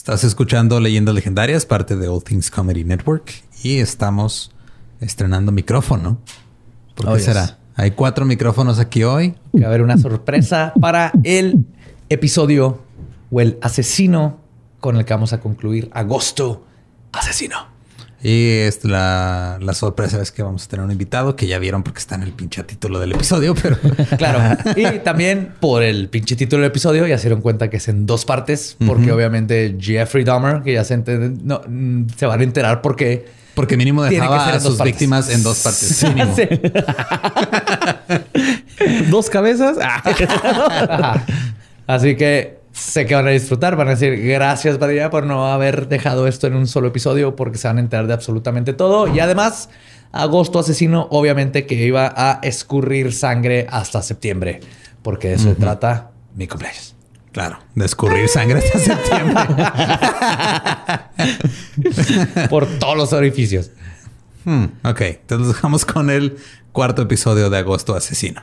Estás escuchando Leyendas Legendarias, parte de All Things Comedy Network, y estamos estrenando micrófono. ¿Por qué Oh, yes. será? Hay cuatro micrófonos aquí hoy. Que va a haber una sorpresa para el episodio o el asesino con el que vamos a concluir agosto asesino. Y es la, la sorpresa es que vamos a tener un invitado que ya vieron porque está en el pinche título del episodio, pero Claro. Y también por el pinche título del episodio ya se dieron cuenta que es en dos partes, porque obviamente Jeffrey Dahmer, que ya se, enten- no, se van a enterar porque porque mínimo dejaba a sus partes. víctimas en dos partes. mínimo. Dos cabezas. Así que sé que van a disfrutar, van a decir gracias Badía por no haber dejado esto en un solo episodio porque se van a enterar de absolutamente todo. Y además, Agosto Asesino obviamente que iba a escurrir sangre hasta septiembre, porque de eso se trata mi cumpleaños. Claro, de escurrir sangre hasta septiembre. Por todos los orificios. Hmm, ok, entonces nos dejamos con el cuarto episodio de Agosto Asesino.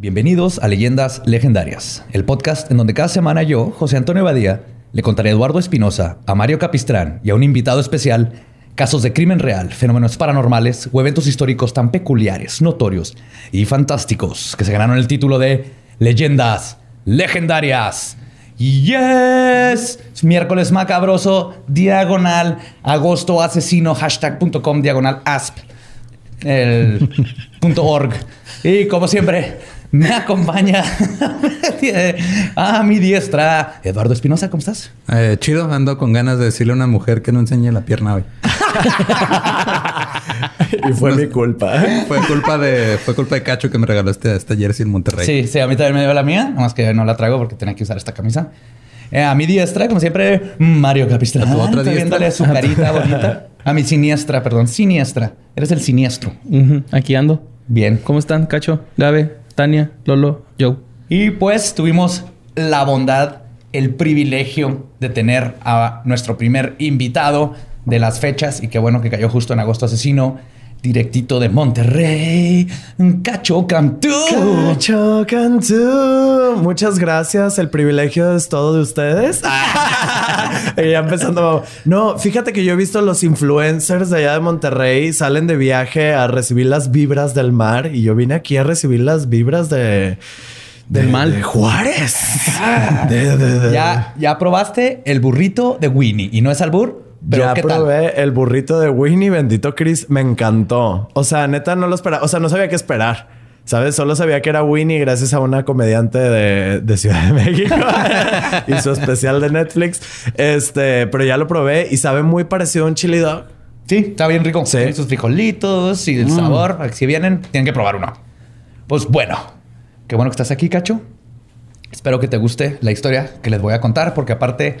Bienvenidos a Leyendas Legendarias, el podcast en donde cada semana yo, José Antonio Badía, le contaré a Eduardo Espinosa, a Mario Capistrán y a un invitado especial casos de crimen real, fenómenos paranormales o eventos históricos tan peculiares, notorios y fantásticos que se ganaron el título de Leyendas Legendarias. Yes, es miércoles macabroso, diagonal, agosto asesino, hashtag.com, diagonal asp el. Y como siempre, me acompaña a mi diestra Eduardo Espinosa. ¿Cómo estás? Eh, chido, ando con ganas de decirle a una mujer que no enseñe la pierna hoy. y fue mi culpa. Fue culpa de, fue culpa de Cacho que me regaló este, esta jersey en Monterrey. Sí, sí, a mí también me dio la mía, nada más que no la traigo porque tenía que usar esta camisa. Eh, a mi diestra, como siempre, Mario Capistrán. ¿A tu otra viéndole su carita bonita. A mi siniestra, perdón, siniestra. Eres el siniestro. Aquí ando. Bien. ¿Cómo están, Cacho, Gabe, Tania, Lolo, Joe? Y pues tuvimos la bondad, el privilegio de tener a nuestro primer invitado de las fechas y qué bueno que cayó justo en agosto asesino, directito de Monterrey, Cacho Cantú. Cacho Cantú. Muchas gracias. El privilegio es todo de ustedes. y ya empezando. No, fíjate que yo he visto los influencers de allá de Monterrey salen de viaje a recibir las vibras del mar y yo vine aquí a recibir las vibras de. Del de- mal. de Juárez. De- Ya, ya probaste el burrito de Winnie y no es albur, pero ya ¿qué tal? probé el burrito de Winnie, bendito Chris, me encantó. O sea, neta no lo esperaba, o sea, no sabía qué esperar. ¿Sabes? Solo sabía que era Winnie gracias a una comediante de, de Ciudad de México y su especial de Netflix. Este, pero ya lo probé y sabe muy parecido a un chili dog. Sí, está bien rico. Sí. Tiene sus frijolitos y el sabor. Si vienen, tienen que probar uno. Pues bueno, qué bueno que estás aquí, Cacho. Espero que te guste la historia que les voy a contar, porque aparte,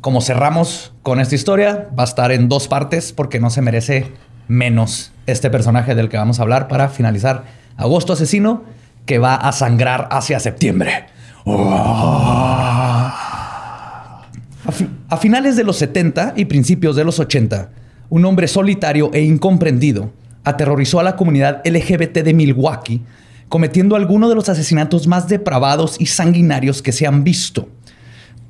como cerramos con esta historia, va a estar en dos partes porque no se merece menos este personaje del que vamos a hablar para finalizar Agosto Asesino, que va a sangrar hacia septiembre. A, a finales de los 70 y principios de los 80, un hombre solitario e incomprendido aterrorizó a la comunidad LGBT de Milwaukee, cometiendo algunos de los asesinatos más depravados y sanguinarios que se han visto.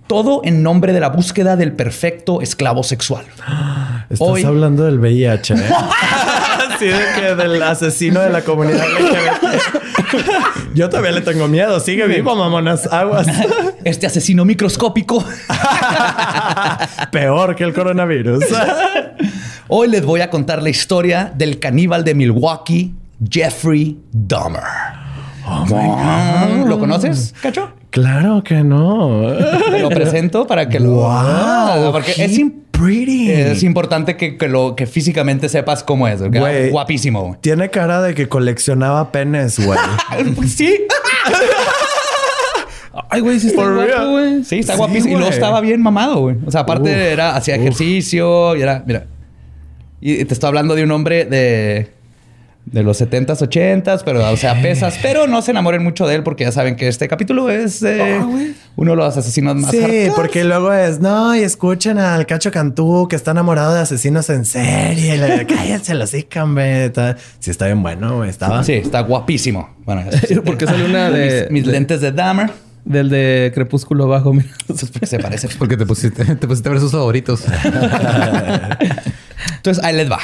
Todo en nombre de la búsqueda del perfecto esclavo sexual. Estás Hoy- hablando del VIH, ¿eh? Así de que del asesino de la comunidad. Yo todavía le tengo miedo. Sigue vivo, mamonas. Aguas. Este asesino microscópico. Peor que el coronavirus. Hoy les voy a contar la historia del caníbal de Milwaukee, Jeffrey Dahmer. ¿Lo conoces, Cacho? Claro que no. Te lo presento para que lo... Wow, porque es, pretty. es importante que, que lo, que físicamente sepas cómo es. Güey. Guapísimo. Tiene cara de que coleccionaba penes, güey. Sí. Ay, güey, sí está guapo, güey. Sí, está Sí, guapísimo. Y luego estaba bien mamado, güey. O sea, aparte Uf, era, hacía uf. ejercicio y era, mira. Y te estoy hablando de un hombre de, de los 70s, 80s, pero, o sea, pesas. Pero no se enamoren mucho de él porque ya saben que este capítulo es eh, uno de los asesinos más Sí, hardcore. porque luego es, no, y escuchen al Cacho Cantú que está enamorado de asesinos en serie. Y le- Cállense los. Sí, está bien bueno. Estaba. Sí, está guapísimo. Bueno, Porque sale una de- mis, mis de- lentes de Dahmer. Del de Crepúsculo Bajo, mira. Se parece. Porque te pusiste, te pusiste a ver sus favoritos. Entonces, ahí les va.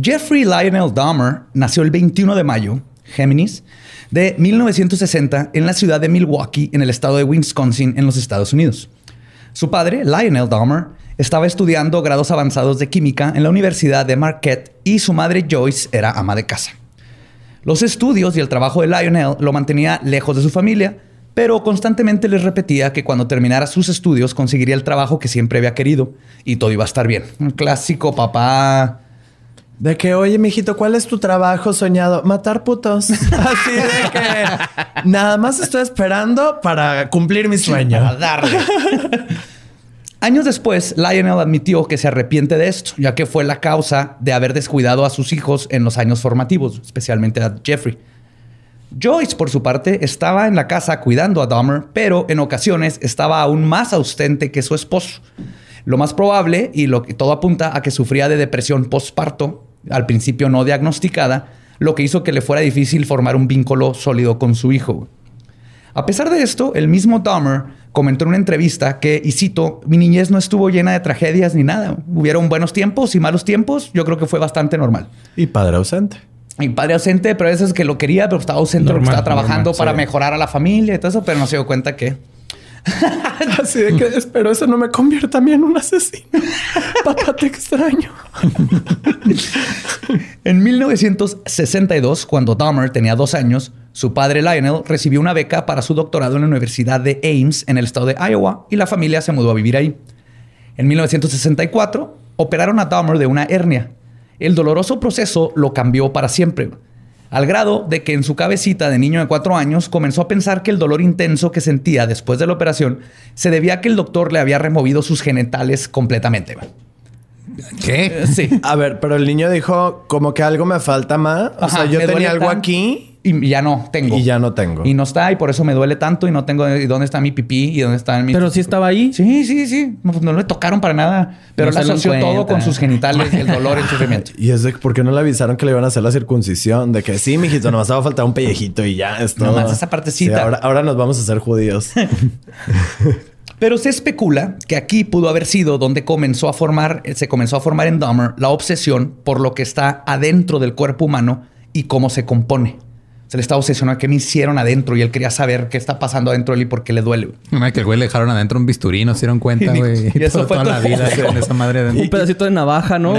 Jeffrey Lionel Dahmer nació el 21 de mayo, Géminis, de 1960 en la ciudad de Milwaukee, en el estado de Wisconsin, en los Estados Unidos. Su padre, Lionel Dahmer, estaba estudiando grados avanzados de química en la Universidad de Marquette y su madre Joyce era ama de casa. Los estudios y el trabajo de Lionel lo mantenía lejos de su familia, pero constantemente les repetía que cuando terminara sus estudios conseguiría el trabajo que siempre había querido y todo iba a estar bien. Un clásico papá. De que, oye, mijito, ¿cuál es tu trabajo soñado? Matar putos. Así de que nada más estoy esperando para cumplir mi sueño. darle. Años después, Lionel admitió que se arrepiente de esto, ya que fue la causa de haber descuidado a sus hijos en los años formativos, especialmente a Jeffrey. Joyce, por su parte, estaba en la casa cuidando a Dahmer, pero en ocasiones estaba aún más ausente que su esposo. Lo más probable, y lo que todo apunta a que sufría de depresión postparto, al principio no diagnosticada, lo que hizo que le fuera difícil formar un vínculo sólido con su hijo. A pesar de esto, el mismo Dahmer comentó en una entrevista que, y cito, mi niñez no estuvo llena de tragedias ni nada. Hubieron buenos tiempos y malos tiempos. Yo creo que fue bastante normal. Y padre ausente. Mi padre ausente, pero a veces que lo quería, pero estaba ausente porque estaba trabajando normal, para sí. mejorar a la familia y todo eso, pero no se dio cuenta que... Así de que espero eso no me convierta a mí en un asesino. Papá, te extraño. En 1962, cuando Dahmer tenía dos años, su padre Lionel recibió una beca para su doctorado en la Universidad de Ames en el estado de Iowa y la familia se mudó a vivir ahí. En 1964, operaron a Dahmer de una hernia. El doloroso proceso lo cambió para siempre, al grado de que en su cabecita de niño de cuatro años comenzó a pensar que el dolor intenso que sentía después de la operación se debía a que el doctor le había removido sus genitales completamente. ¿Qué? Sí. A ver, pero el niño dijo como que algo me falta más. O Ajá, sea, yo tenía algo aquí Y ya no tengo. y ya no tengo. Y no está, y por eso me duele tanto y no tengo y dónde está mi pipí y dónde está mi. Pero sí estaba ahí. Sí, sí, sí. No, no le tocaron para nada. Pero No lo asoció todo con sus genitales el dolor el sufrimiento. Y es de por qué no le avisaron que le iban a hacer la circuncisión. De que sí, mijito, nomás va a faltar un pellejito y ya es todo. Nomás esa partecita. Sí, ahora, ahora nos vamos a hacer judíos. Pero se especula que aquí pudo haber sido donde comenzó a formar, se comenzó a formar en Dahmer la obsesión por lo que está adentro del cuerpo humano y cómo se compone. Se le estaba obsesionado a qué me hicieron adentro y él quería saber qué está pasando adentro de él y por qué le duele. que el güey le dejaron adentro un bisturí, no se dieron cuenta, Y- güey. y eso Toda- fue toda la vida con esa madre adentro. Un pedacito de navaja, ¿no?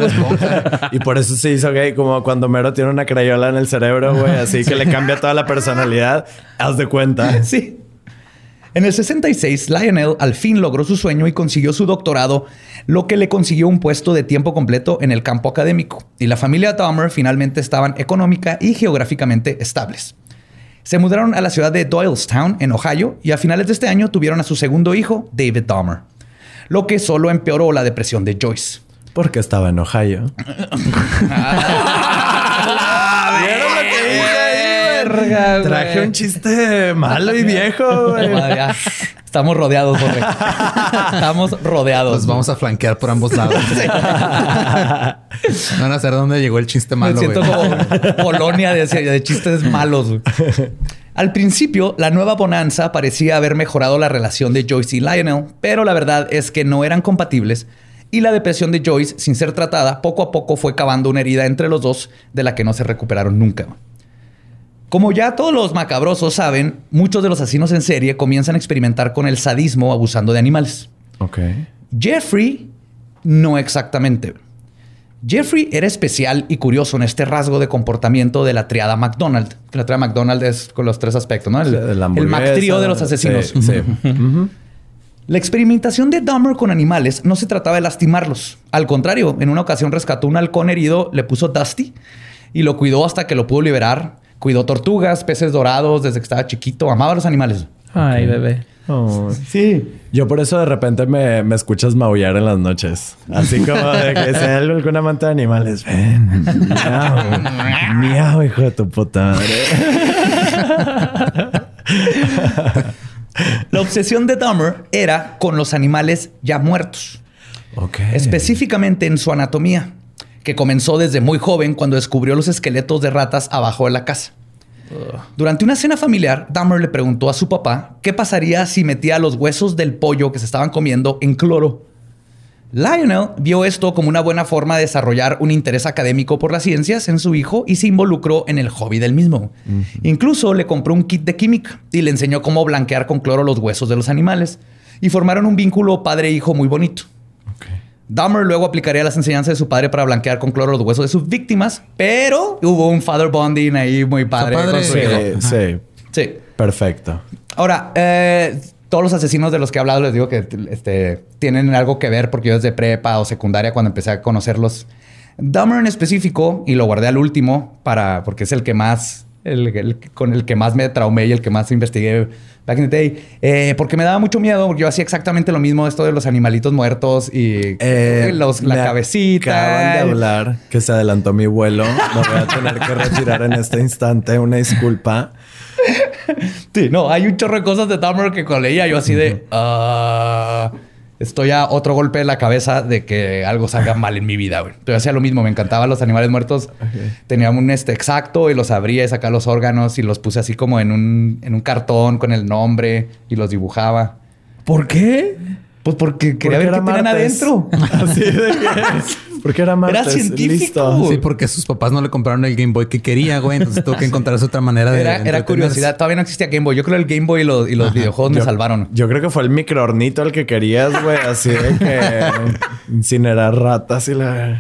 Y por eso se hizo gay, como cuando Mero tiene una crayola en el cerebro, güey. Así que le cambia toda la personalidad. Haz de cuenta. Sí. En el 66, Lionel al fin logró su sueño y consiguió su doctorado, lo que le consiguió un puesto de tiempo completo en el campo académico. Y la familia Dahmer finalmente estaban económica y geográficamente estables. Se mudaron a la ciudad de Doylestown, en Ohio, y a finales de este año tuvieron a su segundo hijo, David Dahmer, lo que solo empeoró la depresión de Joyce. Porque estaba en Ohio. Verga, güey. Traje un chiste malo y viejo, güey. Madre, ya. Estamos rodeados. Estamos rodeados. Los vamos a flanquear por ambos lados. Van a saber dónde llegó el chiste Me malo, siento güey. como colonia de, de chistes malos. güey. Al principio, la nueva bonanza parecía haber mejorado la relación de Joyce y Lionel, pero la verdad es que no eran compatibles y la depresión de Joyce, sin ser tratada, poco a poco fue cavando una herida entre los dos de la que no se recuperaron nunca. Como ya todos los macabrosos saben, muchos de los asesinos en serie comienzan a experimentar con el sadismo abusando de animales. Ok. Jeffrey, no exactamente. Jeffrey era especial y curioso en este rasgo de comportamiento de la triada McDonald. La triada McDonald es con los tres aspectos, ¿no? El, el de los asesinos. Sí. La experimentación de Dahmer con animales no se trataba de lastimarlos. Al contrario, en una ocasión rescató un halcón herido, le puso Dusty y lo cuidó hasta que lo pudo liberar. Cuidó tortugas, peces dorados desde que estaba chiquito. Amaba a los animales. Ay, bebé. Oh. Sí. Yo por eso de repente me, me escuchas maullar en las noches. Así como de que sea algún amante de animales. Ven, miau, miau, hijo de tu puta madre. La obsesión de Dahmer era con los animales ya muertos. Ok. específicamente en su anatomía, que comenzó desde muy joven cuando descubrió los esqueletos de ratas abajo de la casa. Durante una cena familiar, Dahmer le preguntó a su papá qué pasaría si metía los huesos del pollo que se estaban comiendo en cloro. Lionel vio esto como una buena forma de desarrollar un interés académico por las ciencias en su hijo y se involucró en el hobby del mismo. Incluso le compró un kit de química y le enseñó cómo blanquear con cloro los huesos de los animales. Y formaron un vínculo padre-hijo muy bonito. Dahmer luego aplicaría las enseñanzas de su padre para blanquear con cloro los huesos de sus víctimas, pero hubo un father bonding ahí muy padre. padre. con su hijo. Sí, sí. Sí. Perfecto. Ahora, eh, todos los asesinos de los que he hablado les digo que este, tienen algo que ver porque yo desde prepa o secundaria cuando empecé a conocerlos. Dahmer en específico, y lo guardé al último para, porque es el que más, el, el- con el que más me traumé y el que más investigué back in the day, eh, porque me daba mucho miedo, porque yo hacía exactamente lo mismo, esto de los animalitos muertos y Eh, los, la cabecita. Acaban de hablar que se adelantó mi vuelo. Me voy a tener que retirar en este instante. Una disculpa. Sí, no, hay un chorro de cosas de Dahmer que cuando leía yo así de... estoy a otro golpe de la cabeza de que algo salga mal en mi vida, güey. Yo hacía lo mismo, me encantaban los animales muertos. Tenía un este exacto y los abría y sacaba los órganos y los puse así como en un, en un cartón con el nombre y los dibujaba. ¿Por qué? Pues porque quería Porque ver qué tenían adentro. Así de que... Porque era martes. científico, Listo. güey. Sí, porque sus papás no le compraron el Game Boy que quería, güey. Entonces tuvo que encontrarse otra manera de. Era, era curiosidad. Todavía no existía Game Boy. Yo creo que el Game Boy y los, y los videojuegos me salvaron. Yo creo que fue el microornito el que querías, güey. Así de que incinerar ratas y la...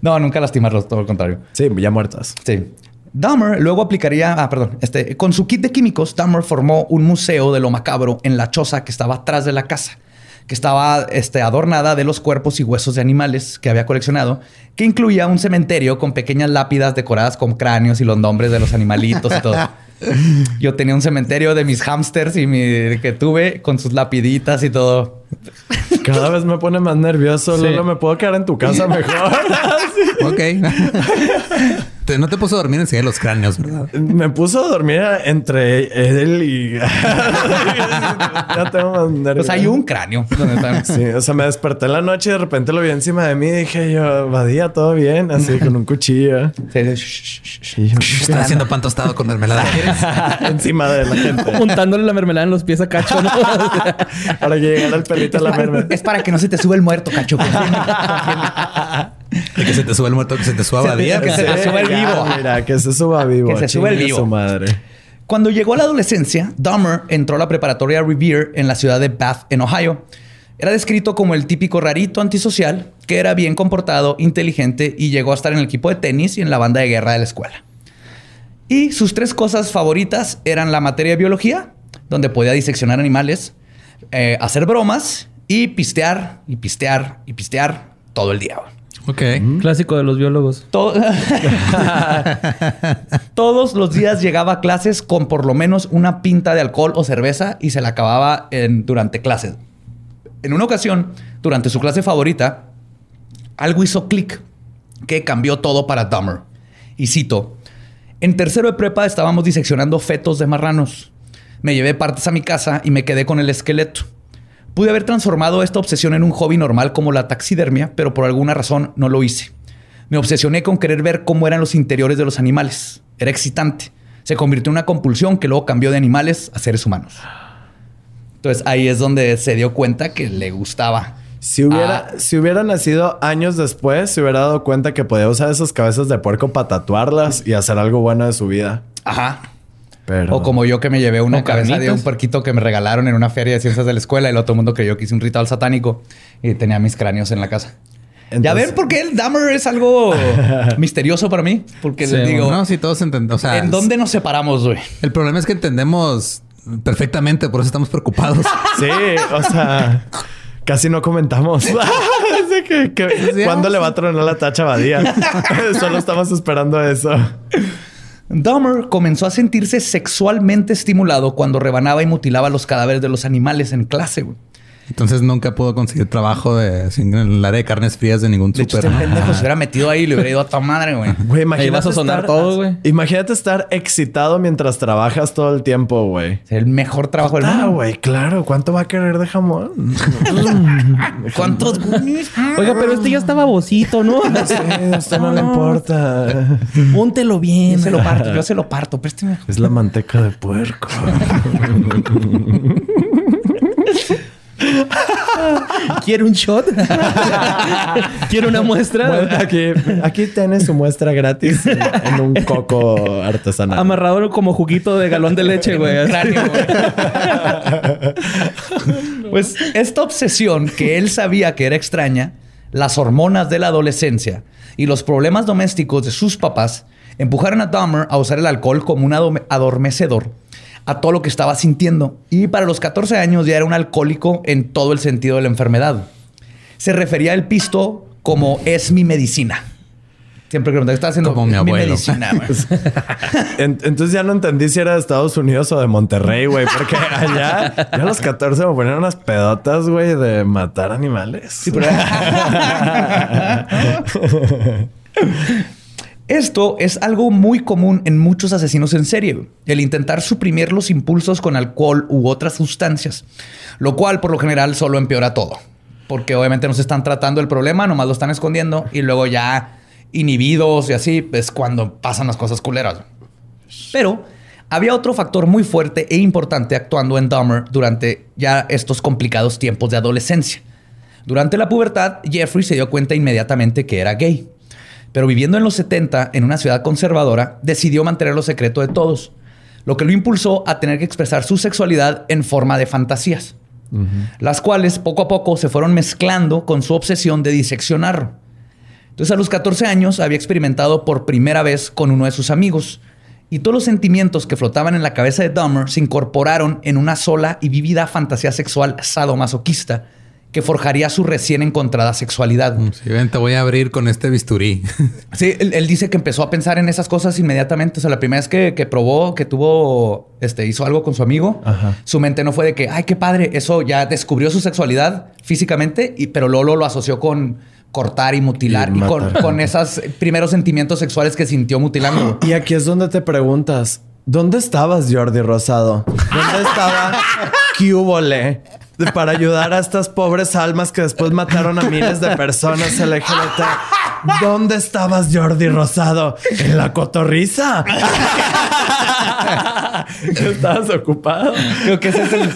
No, nunca lastimarlos, todo lo contrario. Sí, ya muertas. Sí. Dahmer luego aplicaría, ah, perdón, este, con su kit de químicos, Dahmer formó un museo de lo macabro en la choza que estaba atrás de la casa, que estaba este, adornada de los cuerpos y huesos de animales que había coleccionado, que incluía un cementerio con pequeñas lápidas decoradas con cráneos y los nombres de los animalitos y todo. Yo tenía un cementerio de mis hámsters y mi que tuve con sus lapiditas y todo. Cada vez me pone más nervioso. Sí. Lolo, me puedo quedar en tu casa mejor. Ok. Te- no te puso a dormir enseguida los cráneos, ¿verdad? me puso a dormir entre él y... ya tengo más nervios. Pues hay un cráneo. donde están. Sí, o sea, me desperté en la noche y de repente lo vi encima de mí y dije yo, Badía, todo bien, así con un cuchillo. Sí, Están haciendo pan tostado con mermelada. Encima de la gente. Juntándole la mermelada en los pies a Cacho, ¿no? Para que llegara el perrito a la merme. Es para que no se te sube el muerto, cacho. Y que se te suba el muerto, que se te suba la día. que se te suba el vivo. Mira, que se suba vivo. Que se suba el vivo. su madre. Cuando llegó a la adolescencia, Dahmer entró a la preparatoria Revere en la ciudad de Bath, en Ohio. Era descrito como el típico rarito antisocial, que era bien comportado, inteligente y llegó a estar en el equipo de tenis y en la banda de guerra de la escuela. Y sus tres cosas favoritas eran la materia de biología, donde podía diseccionar animales, eh, hacer bromas y pistear y pistear y pistear todo el día. Ok. Clásico de los biólogos. To- Todos los días llegaba a clases con por lo menos una pinta de alcohol o cerveza y se la acababa en- durante clases. En una ocasión, durante su clase favorita, algo hizo clic que cambió todo para Dahmer. Y cito, en tercero de prepa estábamos diseccionando fetos de marranos. Me llevé partes a mi casa y me quedé con el esqueleto. Pude haber transformado esta obsesión en un hobby normal como la taxidermia, pero por alguna razón no lo hice. Me obsesioné con querer ver cómo eran los interiores de los animales. Era excitante. Se convirtió en una compulsión que luego cambió de animales a seres humanos. Entonces ahí es donde se dio cuenta que le gustaba. Si hubiera, Ah. si hubiera nacido años después, se hubiera dado cuenta que podía usar esas cabezas de puerco para tatuarlas y hacer algo bueno de su vida. Ajá. Pero- O como yo que me llevé una ¿Con cabeza de un puerquito que me regalaron en una feria de ciencias de la escuela y el otro mundo creyó que hice un ritual satánico y tenía mis cráneos en la casa. ya ven por qué el Dahmer es algo misterioso para mí. Porque Sí, les digo, No, sí, todos entendemos. O sea, ¿en dónde nos separamos, güey? El problema es que entendemos perfectamente, por eso estamos preocupados. Sí, o sea, casi no comentamos. ¿Cuándo le va a tronar la tacha Badía? Solo estamos esperando eso. Dahmer comenzó a sentirse sexualmente estimulado cuando rebanaba y mutilaba los cadáveres de los animales en clase. Entonces nunca pudo conseguir trabajo de, sin- en el área de carnes frías de ningún De hecho, súper. este pendejo se hubiera metido ahí y le hubiera ido a tu madre, güey. Güey, imagínate. Ahí vas a sonar estar- todo, güey. Imagínate estar excitado mientras trabajas todo el tiempo, güey. Es el mejor trabajo del Ah, mundo. güey, claro. ¿Cuánto va a querer de jamón? ¿Cuántos goonies? Oiga, pero este ya está babosito, ¿no? Sí, a usted no le importa. Póntelo bien. Yo se lo parto, yo se lo parto. Présteme. Es la manteca de puerco. ¿Quiere un shot? ¿Quiere una muestra? Bueno, aquí, aquí tienes su muestra gratis en, en un coco artesanal. Amarrado como juguito de galón de leche, güey. Cráneo, güey. pues esta obsesión que él sabía que era extraña, las hormonas de la adolescencia y los problemas domésticos de sus papás empujaron a Dahmer a usar el alcohol como un adormecedor a todo lo que estaba sintiendo. Y para los 14 años ya era un alcohólico en todo el sentido de la enfermedad. Se refería al pisto como es mi medicina. Siempre que me está haciendo Como mi medicina, güey". En- entonces ya no entendí si era de Estados Unidos o de Monterrey, güey. Porque allá, ya a los 14 me ponían unas pedotas, güey, de matar animales. Esto es algo muy común en muchos asesinos en serie, el intentar suprimir los impulsos con alcohol u otras sustancias, lo cual por lo general solo empeora todo, porque obviamente no se están tratando el problema, nomás lo están escondiendo y luego ya inhibidos y así es cuando pasan las cosas culeras. Pero había otro factor muy fuerte e importante actuando en Dahmer durante ya estos complicados tiempos de adolescencia. Durante la pubertad, Jeffrey se dio cuenta inmediatamente que era gay. Pero viviendo en los 70 en una ciudad conservadora, decidió mantenerlo secreto de todos, lo que lo impulsó a tener que expresar su sexualidad en forma de fantasías, las cuales poco a poco se fueron mezclando con su obsesión de diseccionarlo. Entonces a los 14 años había experimentado por primera vez con uno de sus amigos y todos los sentimientos que flotaban en la cabeza de Dahmer se incorporaron en una sola y vívida fantasía sexual sadomasoquista que forjaría su recién encontrada sexualidad. Sí, ven, te voy a abrir con este bisturí. Sí, él, él dice que empezó a pensar en esas cosas inmediatamente. O sea, la primera vez que, que probó, que tuvo, este, hizo algo con su amigo, Ajá. su mente no fue de que, ay, qué padre, eso ya descubrió su sexualidad físicamente, y, pero Lolo lo asoció con cortar y mutilar Y y, con, con esos primeros sentimientos sexuales que sintió mutilando. Y aquí es donde te preguntas, ¿dónde estabas, Jordi Rosado? ¿Dónde estaba Para ayudar a estas pobres almas que después mataron a miles de personas LGBT. ¿Dónde estabas, Jordi Rosado? En la cotorriza. Estabas ocupado. Creo que ese es el...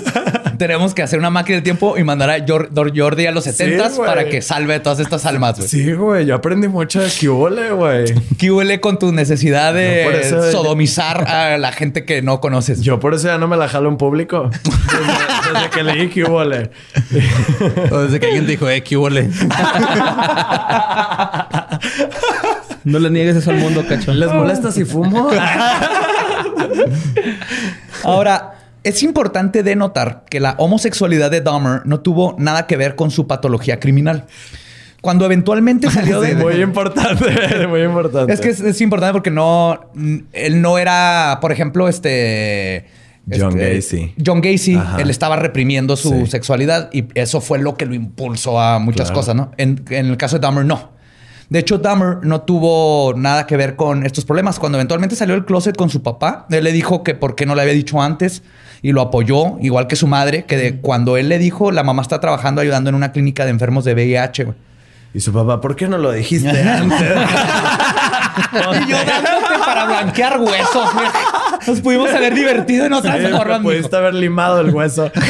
Tenemos que hacer una máquina del tiempo y mandar a Jordi a los 70 güey. para que salve a todas estas almas. güey. Sí, güey. Yo aprendí mucho de Cubole, güey. ¿Qué huele con tu necesidad de eso- sodomizar a la gente que no conoces? Yo por eso ya no me la jalo en público. Desde, desde que leí Cubole. O desde que alguien dijo, eh, ¿qué huele? No le niegues eso al mundo, cacho. ¿Les molesta si fumo? Ahora, es importante denotar que la homosexualidad de Dahmer no tuvo nada que ver con su patología criminal. Cuando eventualmente salió de... muy importante, muy importante. Es que es, es importante porque no... Él no era, por ejemplo, este... John este, Gacy. John Gacy, Ajá. él estaba reprimiendo su Sí. sexualidad y eso fue lo que lo impulsó a muchas Claro. cosas, ¿no? En, en el caso de Dahmer, no. De hecho, Dahmer no tuvo nada que ver con estos problemas. Cuando eventualmente salió del closet con su papá, él le dijo que por qué no le había dicho antes y lo apoyó, igual que su madre, que de cuando él le dijo, la mamá está trabajando ayudando en una clínica de enfermos de VIH, güey. Y su papá, ¿por qué no lo dijiste antes? Y yo dándote para blanquear huesos, güey. Nos pudimos haber divertido en otras Sí, formas, mijo. pudiste haber limado el hueso.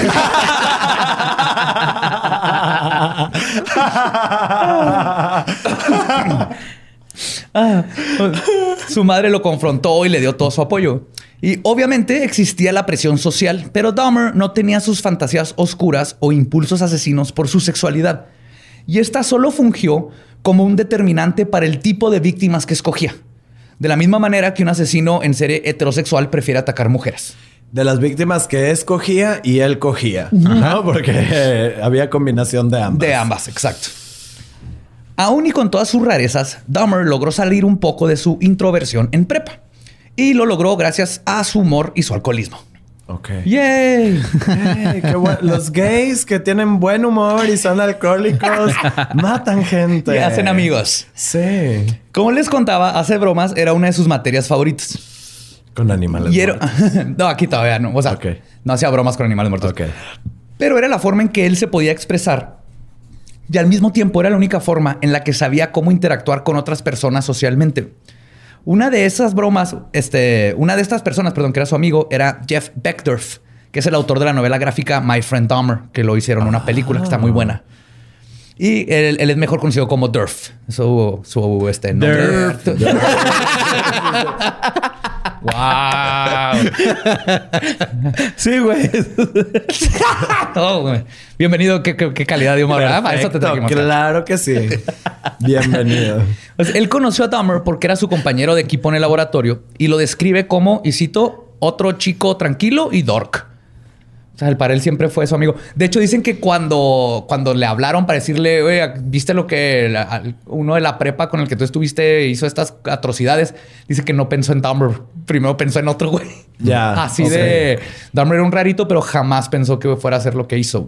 Ah, su madre lo confrontó y le dio todo su apoyo. Y obviamente existía la presión social, pero Dahmer no tenía sus fantasías oscuras o impulsos asesinos por su sexualidad. Y esta solo fungió como un determinante para el tipo de víctimas que escogía. De la misma manera que un asesino en serie heterosexual prefiere atacar mujeres. De las víctimas que escogía y él cogía, ¿no? Porque eh, había combinación de ambas. De ambas, exacto. Aún y con todas sus rarezas, Dahmer logró salir un poco de su introversión en prepa. Y lo logró gracias a su humor y su alcoholismo. Ok. ¡Yay! Ey, qué. Los gays que tienen buen humor y son alcohólicos matan gente. Y hacen amigos. Sí. Como les contaba, hacer bromas era una de sus materias favoritas. Con animales. Y era- muertos. no, aquí todavía no. O sea, Ok. no hacía bromas con animales muertos. Pero era la forma en que él se podía expresar. Y al mismo tiempo era la única forma en la que sabía cómo interactuar con otras personas socialmente. Una de esas bromas, este, una de estas personas, perdón, que era su amigo, era Jeff Beckdorf, que es el autor de la novela gráfica My Friend Dahmer, que lo hicieron una película que está muy buena. Y él, él es mejor conocido como Durf. Su, su este, nombre. ¡Wow! sí, güey. Oh, güey. Bienvenido. ¿Qué, qué- qué calidad de humor. Para eso te Perfecto, trajimos. Claro que sí. Bienvenido. Pues, él conoció a Dahmer porque era su compañero de equipo en el laboratorio y lo describe como, y cito, otro chico tranquilo y dork. O sea, el para él siempre fue su amigo. De hecho, dicen que cuando, cuando le hablaron para decirle, oye, ¿viste lo que la- uno de la prepa con el que tú estuviste hizo estas atrocidades? Dice que no pensó en Dahmer. Primero pensó en otro güey. Ya, Así de... Dahmer era un rarito, pero jamás pensó que fuera a hacer lo que hizo.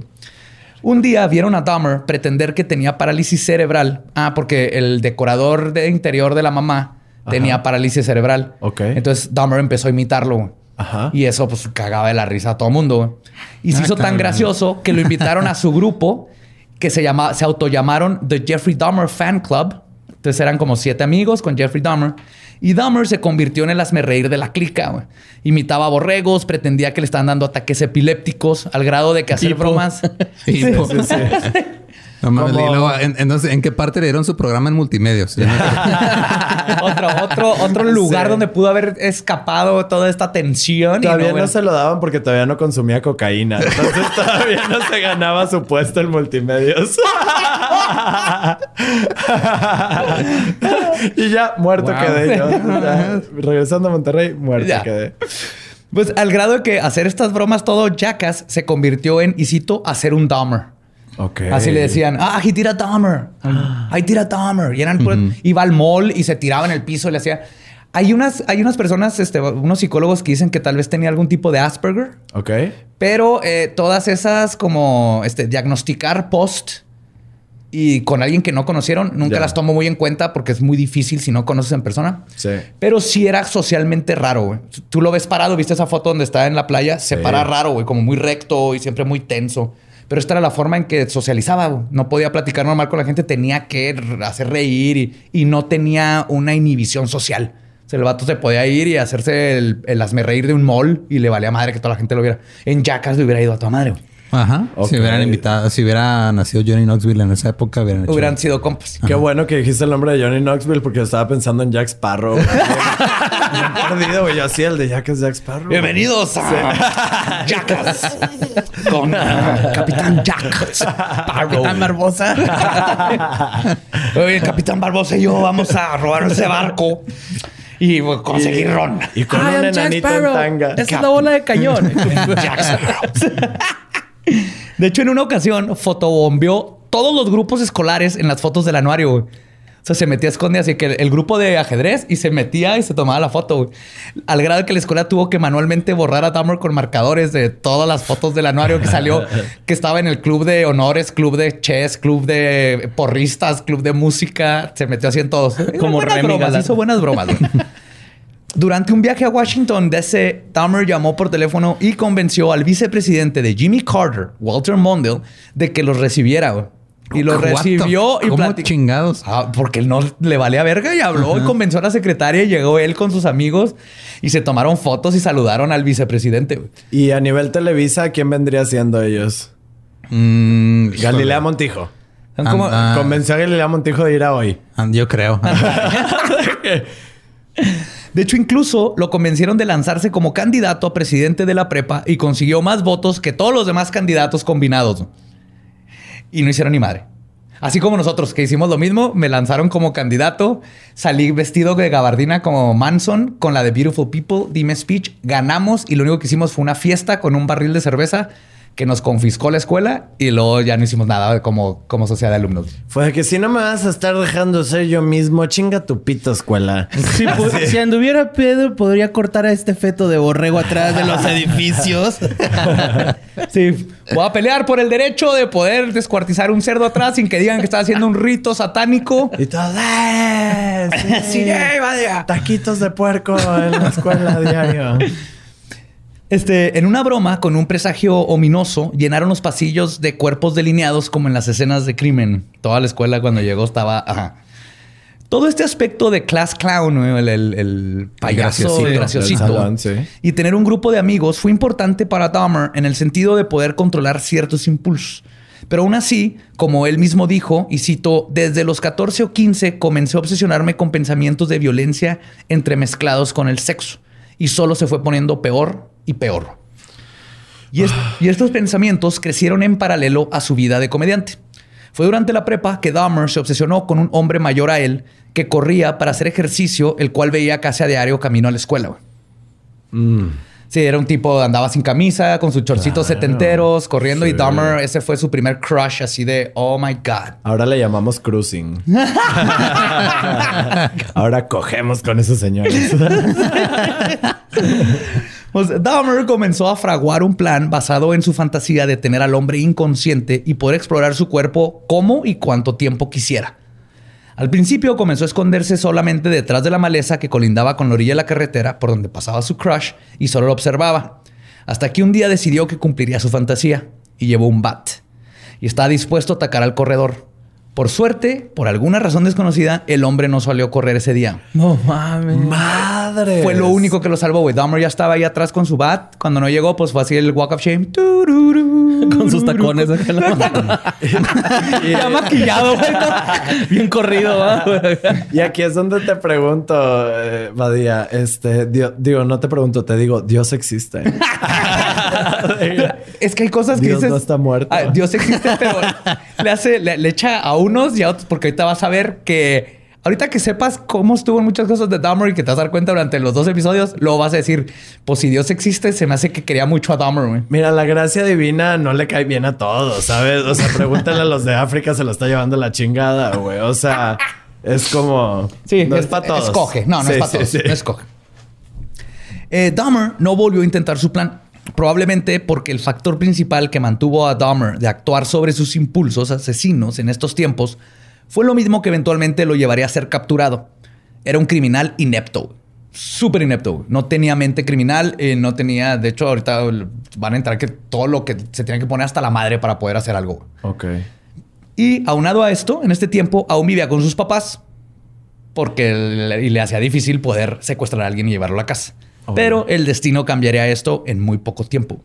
Un día vieron a Dahmer pretender que tenía parálisis cerebral. Ah, porque el decorador de interior de la mamá tenía parálisis cerebral. Ok. Entonces Dahmer empezó a imitarlo. Ajá. Y eso pues cagaba de la risa a todo mundo. güey. Y se Ah, hizo tan cabrón. gracioso que lo invitaron a su grupo que se llama, se autollamaron The Jeffrey Dahmer Fan Club. Entonces eran como siete amigos con Jeffrey Dahmer. Y Dahmer se convirtió en el reír de la clica. Imitaba a borregos, pretendía que le estaban dando ataques epilépticos al grado de que hacer Hipo. bromas. Sí, po. No mames, y ¿en, en, dónde- en qué parte le dieron su programa en multimedios? Otro, otro, otro lugar Sí. donde pudo haber escapado toda esta tensión. y Todavía no, bueno. se lo daban porque todavía no consumía cocaína. Entonces todavía no se ganaba su puesto en multimedios. Y ya muerto Wow. quedé yo. Ya, regresando a Monterrey, muerto Ya. quedé. Pues al grado de que hacer estas bromas todo jackass se convirtió en, y cito, hacer un Dahmer. Así le decían, ah, Dahmer. Ahí tira Dahmer. Y eran, iba al mall y se tiraba en el piso y le hacía... Hay unas, hay unas personas, este, unos psicólogos que dicen que tal vez tenía algún tipo de Asperger, Ok. pero eh, todas esas como este, diagnosticar post y con alguien que no conocieron, nunca las tomo muy en cuenta porque es muy difícil si no conoces en persona. Sí. Pero sí era socialmente raro, güey. Tú lo ves parado, viste esa foto donde está en la playa, se Sí. para raro, güey, como muy recto y siempre muy tenso. Pero esta era la forma en que socializaba, güey. No podía platicar normal con la gente, tenía que hacer reír y, y no tenía una inhibición social. O sea, el vato se podía ir y hacerse el, el hazme reír de un mall y le valía madre que toda la gente lo viera. En Jackass le hubiera ido a toda madre, güey. Ajá. Si hubieran invitado, si hubiera nacido Johnny Knoxville en esa época, hubieran hecho. Hubieran sido compas. Qué bueno que dijiste el nombre de Johnny Knoxville porque estaba pensando en Jack Sparrow. perdido, güey. Yo así el de Jack es Jack Sparrow. Bienvenidos a Jackass con ah, Capitán Jack Sparrow. Capitán Barbosa. Oye, el Capitán Barbosa y yo vamos a robar ese barco y conseguir ron. Y con I un am Jack enanito en tanga. Esa es la bola de cañón. Jack Sparrow. De hecho, en una ocasión fotobombeó todos los grupos escolares en las fotos del anuario. güey. O sea, se metía a esconde así que el, el grupo de ajedrez y se metía y se tomaba la foto. güey. Al grado que la escuela tuvo que manualmente borrar a Dahmer con marcadores de todas las fotos del anuario que salió, que estaba en el club de honores, club de chess, club de porristas, club de música. Se metió así en todos. Como buenas bromas, hizo buenas bromas. güey. Durante un viaje a Washington, DC, Dahmer llamó por teléfono y convenció al vicepresidente de Jimmy Carter, Walter Mondale, de que los recibiera. güey. Y the recibió y ¿Cómo platicó. chingados? Ah, porque él no le valía verga y habló y convenció a la secretaria y llegó él con sus amigos y se tomaron fotos y saludaron al vicepresidente. güey. Y a nivel Televisa, ¿quién vendría siendo ellos? Mm, Galilea. Montijo. Como- Ah, Convenció a Galilea Montijo de ir a hoy. ah, yo creo. De hecho, incluso lo convencieron de lanzarse como candidato a presidente de la prepa y consiguió más votos que todos los demás candidatos combinados. Y no hicieron ni madre. Así como nosotros que hicimos lo mismo, me lanzaron como candidato, salí vestido de gabardina como Manson con la de Beautiful People, dime speech, ganamos y lo único que hicimos fue una fiesta con un barril de cerveza que nos confiscó la escuela y luego ya no hicimos nada como, como sociedad de alumnos. Fue de que si no me vas a estar dejando ser yo mismo, chinga tu pito escuela. Si, pu- si anduviera pedo, podría cortar a este feto de borrego atrás de los edificios. Sí, voy a pelear por el derecho de poder descuartizar un cerdo atrás sin que digan que está haciendo un rito satánico. Y todo, ¡eh! Sí, ¡eh, vaya! Taquitos de puerco en la escuela diario. Este, en una broma con un presagio ominoso, llenaron los pasillos de cuerpos delineados como en las escenas de crimen. Toda la escuela cuando llegó estaba... ajá. Todo este aspecto de class clown, el, el- el payaso, graciosito. el graciosito, El salón, sí. y tener un grupo de amigos fue importante para Dahmer en el sentido de poder controlar ciertos impulsos. Pero aún así, como él mismo dijo, y cito, desde los 14 o 15 comencé a obsesionarme con pensamientos de violencia entremezclados con el sexo. Y solo se fue poniendo peor y peor. Y, es- y estos pensamientos crecieron en paralelo a su vida de comediante. Fue durante la prepa que Dahmer se obsesionó con un hombre mayor a él que corría para hacer ejercicio, el cual veía casi a diario camino a la escuela. Sí, era un tipo, andaba sin camisa, con sus chorcitos setenteros, corriendo y Dahmer, ese fue su primer crush así de, oh my God. Ahora le llamamos cruising. Ahora cogemos con esos señores. Pues Dahmer comenzó a fraguar un plan basado en su fantasía de tener al hombre inconsciente y poder explorar su cuerpo como y cuánto tiempo quisiera. Al principio comenzó a esconderse solamente detrás de la maleza que colindaba con la orilla de la carretera por donde pasaba su crush y solo lo observaba. Hasta que un día decidió que cumpliría su fantasía y llevó un bat. Y estaba dispuesto a atacar al corredor. Por suerte, por alguna razón desconocida, el hombre no salió a correr ese día. No mames. Madre. Fue lo único que lo salvó, güey. Dahmer ya estaba ahí atrás con su bat. Cuando no llegó, pues fue así el walk of shame. Con sus tacones ya maquillado, güey. Bien corrido, ¿va? Y aquí es donde te pregunto, eh, Badía, este, Dio- digo, no te pregunto, te digo, Dios existe. Es que hay cosas que Dios dices. no está muerto. Ah, Dios existe, pero le hace, le, le echa a unos y a otros, porque ahorita vas a ver que. Ahorita que sepas cómo estuvo en muchas cosas de Dahmer y que te vas a dar cuenta durante los dos episodios, luego vas a decir, pues si Dios existe, se me hace que quería mucho a Dahmer, güey. Mira, la gracia divina no le cae bien a todos, ¿sabes? O sea, pregúntale a los de África, se lo está llevando la chingada, güey. O sea, es como... Sí, no es, para todos. Escoge. No, no Sí, es para sí, todos. sí. No escoge. Eh, Dahmer no volvió a intentar su plan. Probablemente porque el factor principal que mantuvo a Dahmer de actuar sobre sus impulsos asesinos en estos tiempos fue lo mismo que eventualmente lo llevaría a ser capturado. Era un criminal inepto. Súper inepto. No tenía mente criminal. eh, no tenía... De hecho, ahorita van a entrar que todo lo que se tenía que poner hasta la madre para poder hacer algo. Ok. Y aunado a esto, en este tiempo aún vivía con sus papás porque le, y le hacía difícil poder secuestrar a alguien y llevarlo a la casa. Pero el destino cambiaría esto en muy poco tiempo.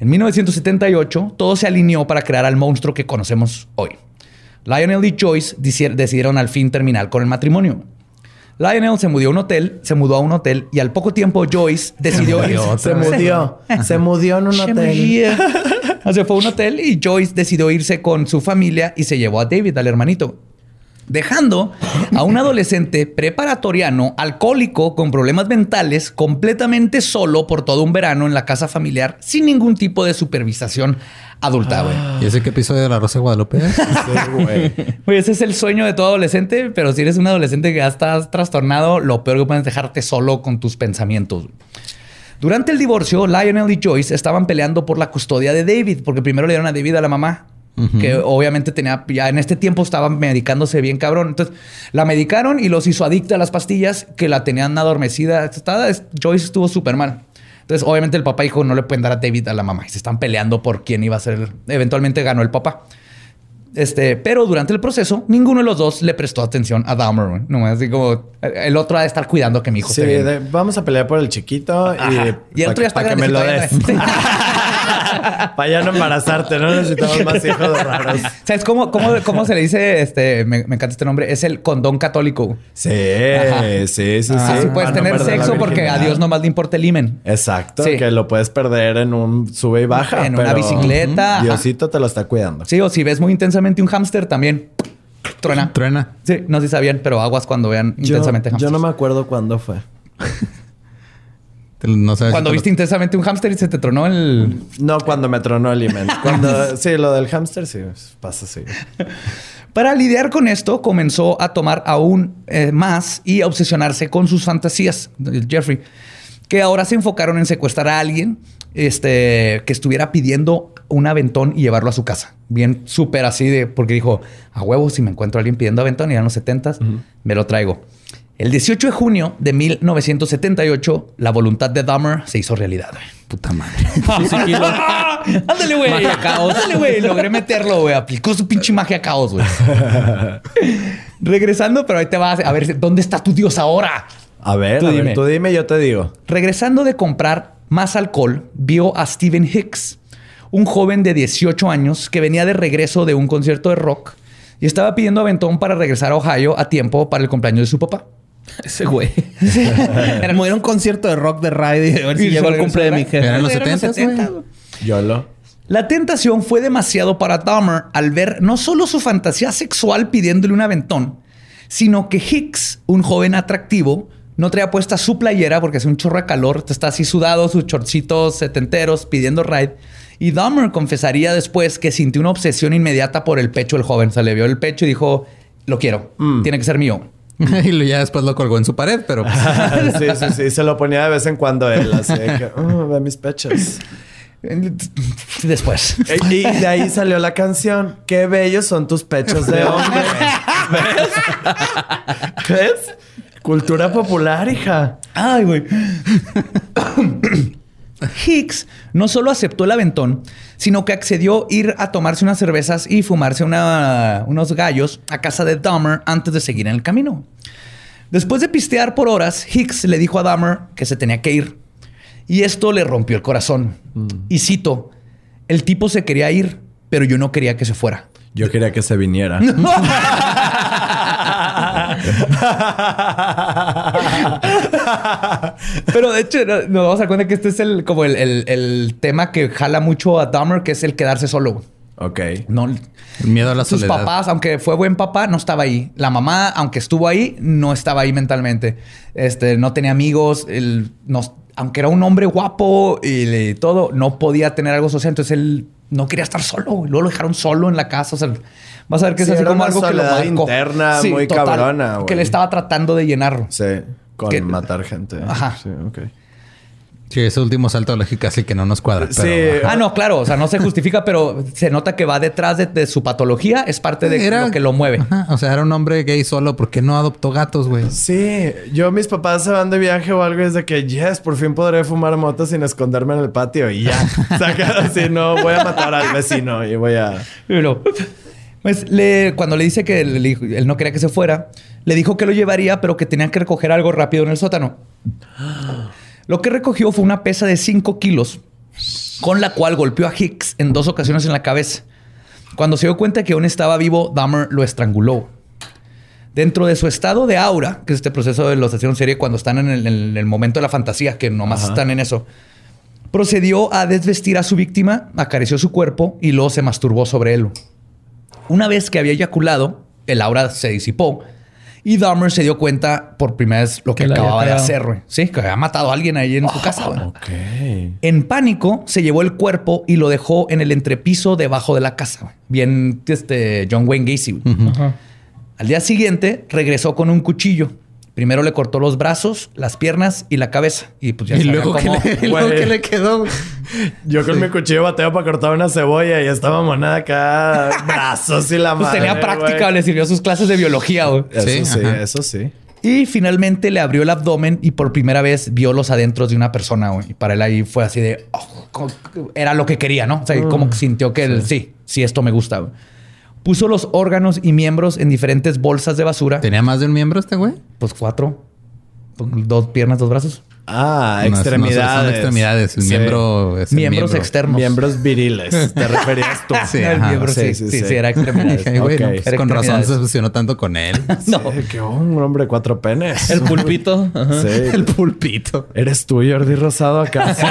En 1978, todo se alineó para crear al monstruo que conocemos hoy. Lionel y Joyce deci- decidieron al fin terminar con el matrimonio. Lionel se mudó a un hotel, se mudó a un hotel y al poco tiempo Joyce decidió irse. Se mudió. Se mudió en un hotel. Se fue a un hotel y Joyce decidió irse con su familia y se llevó a David, al hermanito. Dejando a un adolescente preparatoriano, alcohólico, con problemas mentales, completamente solo por todo un verano en la casa familiar, sin ningún tipo de supervisación adulta, güey. ¿Y ese qué episodio de La Rosa de Guadalupe? Sí, güey. Ese es el sueño de todo adolescente, pero si eres un adolescente que ya estás trastornado, lo peor que puedes es dejarte solo con tus pensamientos. Durante el divorcio, Lionel y Joyce estaban peleando por la custodia de David, porque primero le dieron a David a la mamá, que obviamente tenía, ya en este tiempo estaba medicándose bien cabrón. Entonces la medicaron y los hizo adicta a las pastillas que la tenían adormecida. Estaba- Joyce estuvo súper mal. Entonces, obviamente, el papá dijo: No le pueden dar a David a la mamá. Y se están peleando por quién iba a ser. Eventualmente ganó el papá. Este, pero durante el proceso, ninguno de los dos le prestó atención a Dahmer. Nomás así como el otro ha de estar cuidando que mi hijo Sí, esté bien. de- vamos a pelear por el chiquito y, Ajá. Y el pa- otro ya está pa' que me lo des. Para ya no embarazarte, no necesitamos más hijos raros. ¿Sabes cómo, cómo, cómo se le dice? Este, me, me encanta este nombre. Es el condón católico. Sí, Ajá. sí, sí, sí. Así puedes no tener sexo porque a. Dios nomás le importa el imen. Exacto, Sí. que lo puedes perder en un sube y baja. En una bicicleta. Diosito te lo está cuidando. Sí, o si ves muy intensamente un hámster también. Truena. Truena. Sí, no sé si sabían, pero aguas cuando vean Yo, intensamente yo hámsters. no me acuerdo cuándo fue. No sabes Cuando si viste lo- intensamente un hámster y se te tronó el... No cuando me tronó el imen. Cuando, sí, lo del hámster sí, pasa así. Para lidiar con esto, comenzó a tomar aún eh, más y a obsesionarse con sus fantasías, Jeffrey, que ahora se enfocaron en secuestrar a alguien este, que estuviera pidiendo un aventón y llevarlo a su casa. Bien súper así de, porque dijo, a huevo, si me encuentro a alguien pidiendo aventón y en los 70 me lo traigo. El 18 de junio de 1978, la voluntad de Dahmer se hizo realidad. güey. Puta madre. Ándale, güey. Magia caos. Ándale, güey. Logré meterlo, güey. Aplicó su pinche magia caos, güey. Regresando, pero ahí te vas a ver dónde está tu dios ahora. A ver, Tú a ver, dime. tú dime, yo te digo. Regresando de comprar más alcohol, vio a Steven Hicks, un joven de 18 años que venía de regreso de un concierto de rock y estaba pidiendo aventón para regresar a Ohio a tiempo para el cumpleaños de su papá. Ese güey. Era como ir a un concierto de rock de Ride y a ver si llegó el cumple de mi jefe. Eran los Eran los 70s, 70s, güey. Yo lo. La tentación fue demasiado para Dahmer al ver no solo su fantasía sexual pidiéndole un aventón, sino que Hicks, un joven atractivo, no traía puesta su playera porque hace un chorro de calor, te está así sudado, sus chorcitos setenteros pidiendo ride. Y Dahmer confesaría después que sintió una obsesión inmediata por el pecho del joven. Se le vio el pecho y dijo, lo quiero, tiene que ser mío. y ya después lo colgó en su pared, pero pues, sí, sí, sí. Se lo ponía de vez en cuando él. Así que, "Oh, ve mis pechos. Después. Y de ahí salió la canción. Qué bellos son tus pechos de hombre. ¿Ves? ¿Ves? Cultura popular, hija. Ay, güey. Hicks no solo aceptó el aventón, sino que accedió a ir a tomarse unas cervezas y fumarse una- unos gallos a casa de Dahmer antes de seguir en el camino. Después de pistear por horas, Hicks le dijo a Dahmer que se tenía que ir. Y esto le rompió el corazón. Y cito, el tipo se quería ir, pero yo no quería que se fuera. Yo quería que se viniera. Pero de hecho, no- nos vamos a dar cuenta que este es el, como el, el- el tema que jala mucho a Dahmer, que es el quedarse solo. ok. No, el miedo a la sus soledad. papás, aunque fue buen papá, no estaba ahí. La mamá, aunque estuvo ahí, no estaba ahí mentalmente. Este, no tenía amigos. él no- aunque era un hombre guapo y le- todo, no podía tener algo social. Entonces él no quería estar solo. Luego lo dejaron solo en la casa. O sea, vas a ver que es Sí, así era como una algo que lo marcó. interna muy cabrona, güey. Que le estaba tratando de llenar. Sí. Con Que- matar gente. Ajá. Sí, ok. Sí, ese último salto lógico así que no nos cuadra. Sí. Ah, no, claro. O sea, no se justifica, pero se nota que va detrás de, de su patología. Es parte de lo que lo mueve. Ajá, o sea, era un hombre gay solo. ¿Por qué no adoptó gatos, güey? Sí, yo mis papás se van de viaje o algo y es de que, yes, por fin podré fumar moto sin esconderme en el patio y ya. Saca así, no voy a matar al vecino y voy a. Pero, pues, le- cuando le dice que él no quería que se fuera, le dijo que lo llevaría, pero que tenía que recoger algo rápido en el sótano. Lo que recogió fue una pesa de 5 kilos, con la cual golpeó a Hicks en dos ocasiones en la cabeza. Cuando se dio cuenta que aún estaba vivo, Dahmer lo estranguló. Dentro de su estado de aura, que es este proceso de los asesinos en serie cuando están en el, en el momento de la fantasía, que nomás están en eso, procedió a desvestir a su víctima, acarició su cuerpo y luego se masturbó sobre él. Una vez que había eyaculado, el aura se disipó y Dahmer se dio cuenta por primera vez lo que, acababa de hacer. güey. Sí, que había matado a alguien ahí en su casa. güey. Ok. En pánico, se llevó el cuerpo y lo dejó en el entrepiso debajo de la casa. güey. Bien, este John Wayne Gacy. güey. Al día siguiente, regresó con un cuchillo. Primero le cortó los brazos, las piernas y la cabeza. Y pues ya Y luego, ¿qué cómo- le, y luego. ¿qué le quedó? Yo con mi cuchillo bateo para cortar una cebolla y estaba monada acá, brazos y la Pues madre. tenía práctica, güey. le sirvió sus clases de biología. güey. Eso Sí, sí, eso sí. Y finalmente le abrió el abdomen y por primera vez vio los adentros de una persona. güey. Y para él ahí fue así de... oh, era lo que quería, ¿no? O sea, como que sintió que él, sí, sí, esto me gusta. güey. Puso los órganos y miembros en diferentes bolsas de basura. ¿Tenía más de un miembro este güey? Pues cuatro. Dos piernas, dos brazos. Ah, No, no, extremidades. son extremidades. El Sí. miembro es el Miembros miembro. externos. Miembros viriles. ¿Te referías tú? Sí, El ajá. miembro, sí, sí, sí, era extremidades. Ay, güey, no, Ok. pues, Era con razón se obsesionó tanto con él. No. Sí, que un hombre cuatro penes. El pulpito. Ajá. Sí. El pulpito. ¿Eres tú, Jordi Rosado, acaso?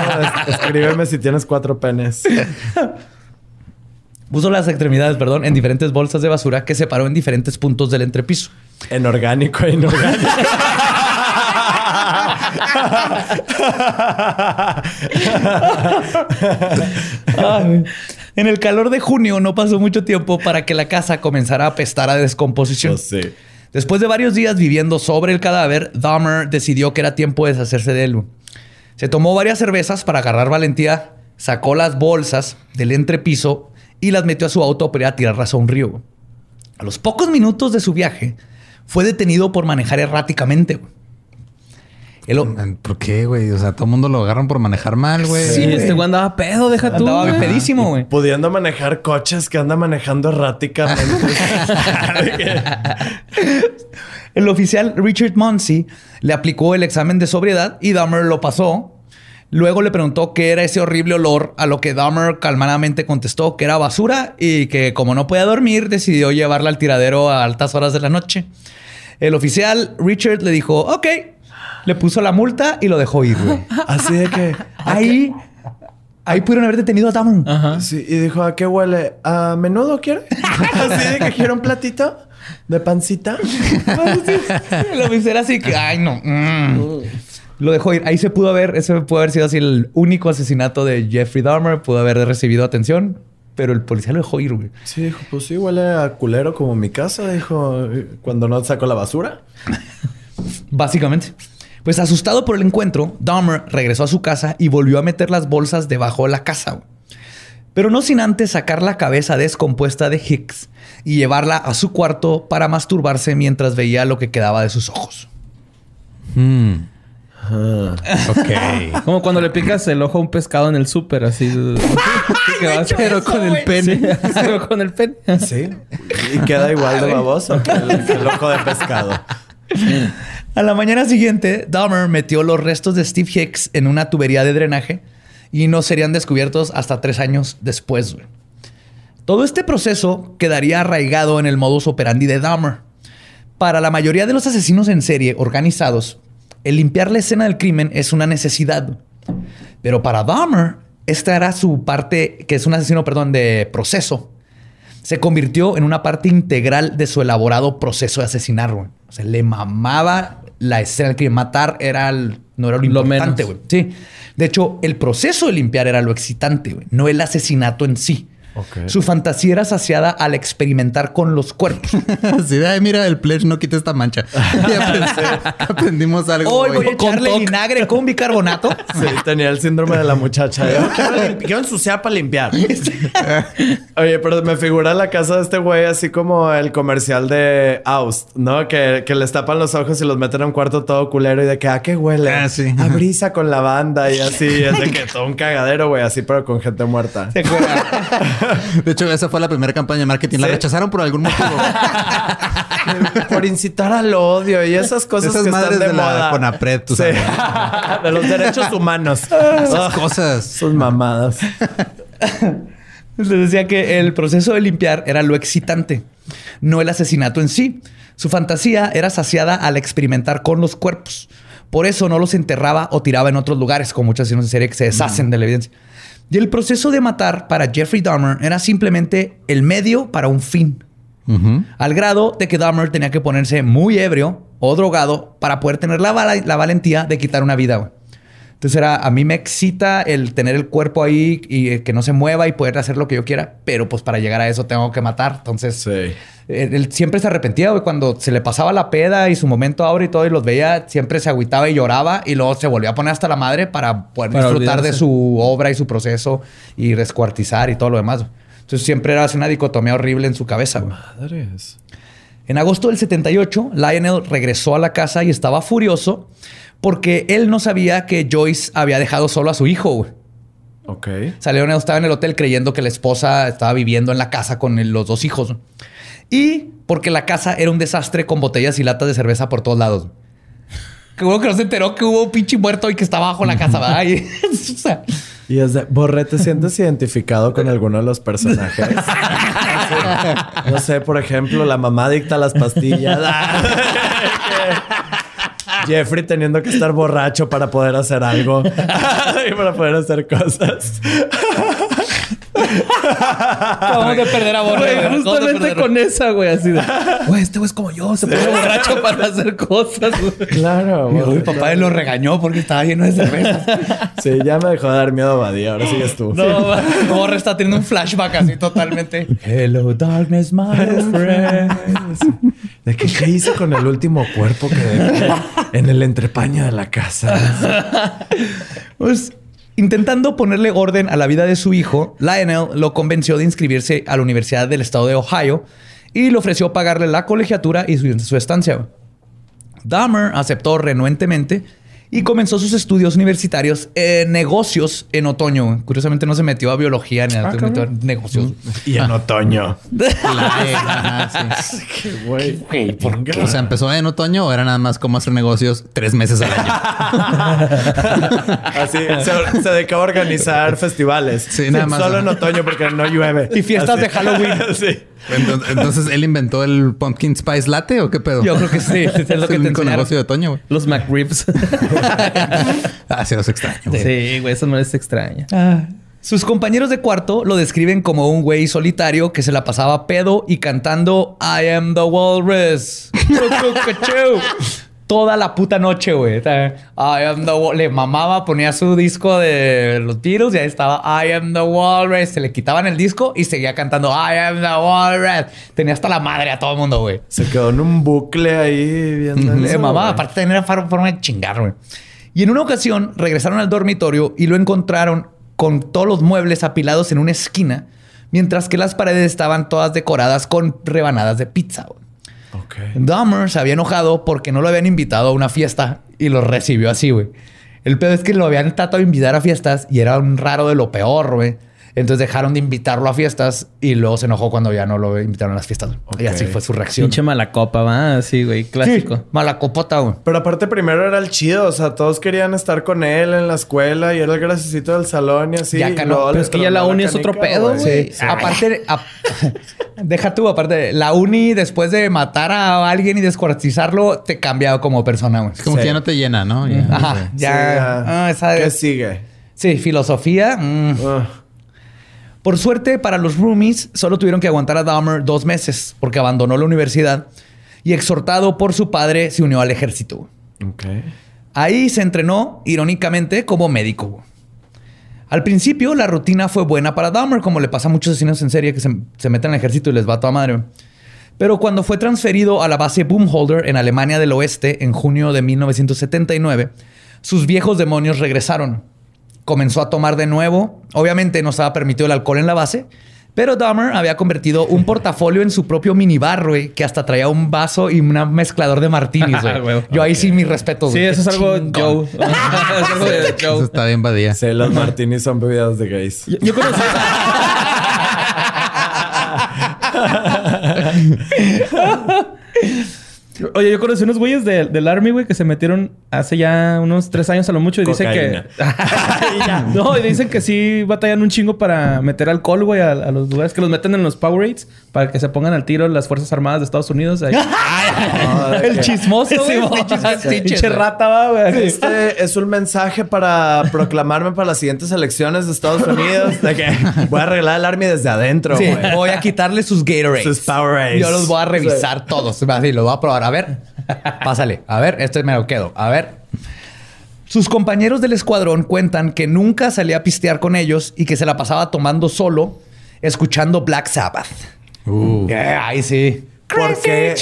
Es- Escríbeme si tienes cuatro penes. Puso las extremidades, perdón, en diferentes bolsas de basura que separó en diferentes puntos del entrepiso. En orgánico e inorgánico. Ay. En el calor de junio no pasó mucho tiempo para que la casa comenzara a apestar a descomposición. Sé. Después de varios días viviendo sobre el cadáver, Dahmer decidió que era tiempo de deshacerse de él. Se tomó varias cervezas para agarrar valentía, sacó las bolsas del entrepiso y las metió a su auto para ir a tirarlas a un río. A los pocos minutos de su viaje, fue detenido por manejar erráticamente. El ¿Por qué, güey? O sea, todo el mundo lo agarran por manejar mal, güey. Sí, este güey andaba pedo, deja tú. andaba güey. pedísimo, güey. Pudiendo manejar coches que anda manejando erráticamente. El oficial Richard Munsey le aplicó el examen de sobriedad y Dahmer lo pasó. Luego le preguntó qué era ese horrible olor, a lo que Dahmer calmadamente contestó que era basura y que como no podía dormir, decidió llevarla al tiradero a altas horas de la noche. El oficial Richard le dijo, ok, le puso la multa y lo dejó ir, güey. Así de que... Ahí, ahí pudieron haber detenido a Dahmer. Ajá. Sí, y dijo, ¿a qué huele? ¿A menudo quiere? Así de que quiere un platito de pancita. El oficial así que, ay, no. mm. Lo dejó ir. Ahí se pudo haber, ese pudo haber sido así el único asesinato de Jeffrey Dahmer. Pudo haber recibido atención, pero el policía lo dejó ir, güey. Sí, dijo, pues sí, huele a culero como mi casa, dijo, cuando no sacó la basura. Básicamente. Pues asustado por el encuentro, Dahmer regresó a su casa y volvió a meter las bolsas debajo de la casa. güey. Pero no sin antes sacar la cabeza descompuesta de Hicks y llevarla a su cuarto para masturbarse mientras veía lo que quedaba de sus ojos. Hmm. Ok. Como cuando le picas el ojo a un pescado en el súper, así. que va pero con el pene. Pero con el pene. Sí. Y queda igual de baboso que el, que el ojo de pescado. A la mañana siguiente, Dahmer metió los restos de Steve Hicks en una tubería de drenaje y no serían descubiertos hasta tres años después. güey. Todo este proceso quedaría arraigado en el modus operandi de Dahmer. Para la mayoría de los asesinos en serie organizados, el limpiar la escena del crimen es una necesidad. Pero para Dahmer, esta era su parte, que es un asesino, perdón, de proceso. Se convirtió en una parte integral de su elaborado proceso de asesinar, güey. O sea, le mamaba la escena del crimen. Matar era el- no era lo importante, güey. Sí. De hecho, el proceso de limpiar era lo excitante, güey. No el asesinato en sí. Su fantasía era saciada al experimentar con los cuerpos. Así de, ay, mira, el pledge no quita esta mancha. Ya pensé- aprendimos algo. Hoy voy a echarle vinagre con bicarbonato. Sí, tenía el síndrome de la muchacha. Yo quiero, ensuciar para limpiar. Oye, pero me figura la casa de este güey así como el comercial de Aust, ¿no? Que, que les tapan los ojos y los meten a un cuarto todo culero y de que, ¿a qué huele? Ah, sí. A brisa con lavanda y así. Es de que todo un cagadero, güey, así, pero con gente muerta. ¿Se acuerdan? De hecho, esa fue la primera campaña de marketing. La rechazaron por algún motivo. Por incitar al odio y esas cosas Esas que madres están de, de la moda. Conapred, tú Sí. sabes. de los derechos humanos. Esas cosas. Sus mamadas. Les decía que el proceso de limpiar era lo excitante, no el asesinato en sí. Su fantasía era saciada al experimentar con los cuerpos. Por eso no los enterraba o tiraba en otros lugares, como muchas asesinos en serie que se deshacen de la evidencia. Y el proceso de matar para Jeffrey Dahmer era simplemente el medio para un fin. Al grado de que Dahmer tenía que ponerse muy ebrio o drogado para poder tener la, la valentía de quitar una vida. Entonces era, a mí me excita el tener el cuerpo ahí y eh, que no se mueva y poder hacer lo que yo quiera, pero pues para llegar a eso tengo que matar. Entonces, Sí. él, él siempre se arrepentía, güey, cuando se le pasaba la peda y su momento ahora y todo y los veía, siempre se agüitaba y lloraba y luego se volvió a poner hasta la madre para poder Para disfrutar de su obra y su proceso y descuartizar y todo lo demás. Entonces siempre era así una dicotomía horrible en su cabeza. güey. Madres. En agosto del 78, Lionel regresó a la casa y estaba furioso porque él no sabía que Joyce había dejado solo a su hijo. güey. Ok. Lionel estaba en el hotel creyendo que la esposa estaba viviendo en la casa con el- los dos hijos. Y porque la casa era un desastre con botellas y latas de cerveza por todos lados. Que bueno que no se enteró que hubo un pinche muerto y que estaba bajo la casa, ¿verdad? Y- o sea, Y es de, Borre, ¿te sientes identificado con alguno de los personajes? No sé, por ejemplo, la mamá dicta las pastillas. Jeffrey teniendo que estar borracho para poder hacer algo y para poder hacer cosas. Acabamos de perder a Borre. Güey, güey. Justamente con esa, güey, así de. Güey, este güey es como yo, se pone borracho para hacer cosas, güey. Claro. Mi, Borre, mi papá lo regañó porque estaba lleno de cerveza. Sí, ya me dejó de dar miedo Badía. Ahora sigues tú. No, Borre está teniendo un flashback así totalmente. Hello, darkness, my friend. ¿De qué, qué hice con el último cuerpo que dejé en el entrepaño de la casa? Pues intentando ponerle orden a la vida de su hijo, Lionel lo convenció de inscribirse a la Universidad del Estado de Ohio y le ofreció pagarle la colegiatura y su, estancia. Dahmer aceptó renuentemente y comenzó sus estudios universitarios en negocios en otoño. Curiosamente no se metió a biología ni a se metió a negocios. Y en otoño. La E, ajá, sí. Güey. O sea, ¿empezó en otoño o era nada más como hacer negocios tres meses al año? Así se, se dedicó a organizar festivales. Sí, nada más. Solo en otoño porque no llueve. Y fiestas de Halloween. sí. Entonces, entonces, ¿él inventó el Pumpkin Spice Latte o qué pedo? Yo creo que sí, es lo Es que el único negocio de otoño, güey. Los McRibs. Ah, sí, los extraño. güey. sí, güey, esa no es extraña. Ah. Sus compañeros de cuarto lo describen como un güey solitario que se la pasaba pedo y cantando I am the walrus. Toda la puta noche, güey. I am the Le mamaba, ponía su disco de los Beatles y ahí estaba I am the walrus. Se le quitaban el disco y seguía cantando I am the walrus. Tenía hasta la madre a todo el mundo, güey. Se quedó en un bucle ahí viendo Le mamaba, aparte tenía forma de chingar, güey. Y en una ocasión regresaron al dormitorio y lo encontraron con todos los muebles apilados en una esquina, mientras que las paredes estaban todas decoradas con rebanadas de pizza. güey. Ok. Dahmer se había enojado porque no lo habían invitado a una fiesta y lo recibió así, güey. El pedo es que lo habían tratado de invitar a fiestas y era un raro de lo peor, güey. Entonces dejaron de invitarlo a fiestas y luego se enojó cuando ya no lo invitaron a las fiestas. Y así fue su reacción. Pinche mala copa, va. Así, güey, clásico. Sí, mala copota, güey. Pero aparte primero era el chido, o sea, todos querían estar con él en la escuela y era el graciosito del salón y así. Ya y caló. luego Pero es que ya la uni es otro pedo, güey. Sí. Aparte, a- deja tú, aparte, la uni después de matar a alguien y descuartizarlo, te cambia como persona, güey. Es como Sí. que ya no te llena, ¿no? Ya, Ajá, ya. Sí, ya. ah, esa ¿Qué sigue? sí, filosofía. mm. Ah, Por suerte, para los roomies, solo tuvieron que aguantar a Dahmer dos meses porque abandonó la universidad y exhortado por su padre se unió al ejército. Ahí se entrenó, irónicamente, como médico. Al principio, la rutina fue buena para Dahmer, como le pasa a muchos asesinos en serie que se, se meten al ejército y les va a toda madre. Pero cuando fue transferido a la base Boomholder en Alemania del Oeste en junio de 1979, sus viejos demonios regresaron. Comenzó a tomar de nuevo. Obviamente no estaba permitido el alcohol en la base, pero Dahmer había convertido un portafolio en su propio minibar, güey, que hasta traía un vaso y un mezclador de martinis, güey. Huevo. Yo ahí sí mis respetos. Sí, eso es algo. Joe. es algo de Eso está bien badía. Sí, los martinis son bebidas de gays. Yo, yo conocí... Oye, yo conocí unos güeyes de- del Army, güey, que se metieron hace ya unos tres años a lo mucho y dicen que... no, y dicen que sí batallan un chingo para meter alcohol, güey, a, a los lugares que los meten en los Powerades para que se pongan al tiro las Fuerzas Armadas de Estados Unidos. Ahí. El chismoso, güey. Sí, Pinche rata, va, güey. Este es un mensaje para proclamarme para las siguientes elecciones de Estados Unidos. De que voy a arreglar el Army desde adentro, Sí, güey. voy a quitarle sus Gatorades. Sus Powerades. Yo los voy a revisar todos. Así, los voy a probar. A ver, pásale. A ver, este me lo quedo. A ver. Sus compañeros del escuadrón cuentan que nunca salía a pistear con ellos y que se la pasaba tomando solo, escuchando Black Sabbath. Uh. Eh, Ay, sí. ¿Por qué,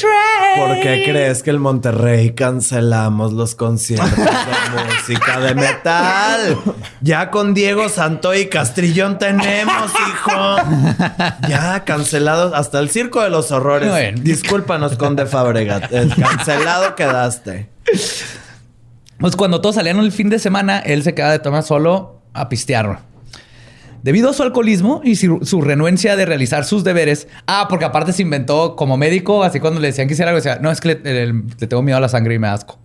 ¿Por qué crees que el Monterrey cancelamos los conciertos de música de metal? Ya con Diego Santo y Castrillón tenemos, hijo. Ya cancelados hasta el circo de los horrores. Bueno. Discúlpanos, Conde Fabregat. El cancelado quedaste. Pues cuando todos salían el fin de semana, él se quedaba de tomar solo a pistear. Debido a su alcoholismo y su, su renuencia de realizar sus deberes. Ah, porque aparte se inventó como médico, así cuando le decían que hiciera algo, decía, no, es que le, le- le tengo miedo a la sangre y me asco.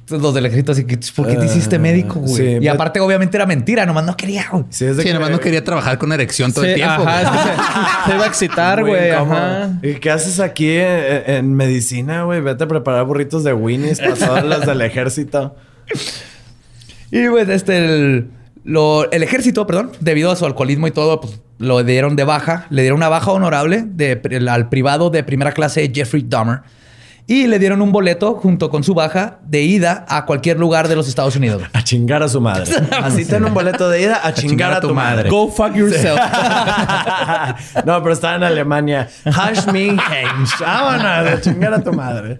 Entonces, los del ejército así que, ¿por qué te hiciste médico, güey? sí, y aparte, obviamente, era mentira. Nomás no quería, güey. Sí, es de Sí, que- nomás no quería trabajar con erección todo el tiempo. Ajá, es que se, se iba a excitar, güey. ¿Y qué haces aquí en, en medicina, güey? Vete a preparar burritos de Winnie's para todas las del ejército. Y pues, este, el, lo- el ejército, perdón, debido a su alcoholismo y todo, pues lo dieron de baja. Le dieron una baja honorable al privado de primera clase Jeffrey Dahmer. Y le dieron un boleto junto con su baja de ida a cualquier lugar de los Estados Unidos. A chingar a su madre. Así ten un boleto de ida a, chingar, a tu madre. Go fuck yourself. no, pero estaba en Alemania. Hash me. Vámonos a chingar a tu madre.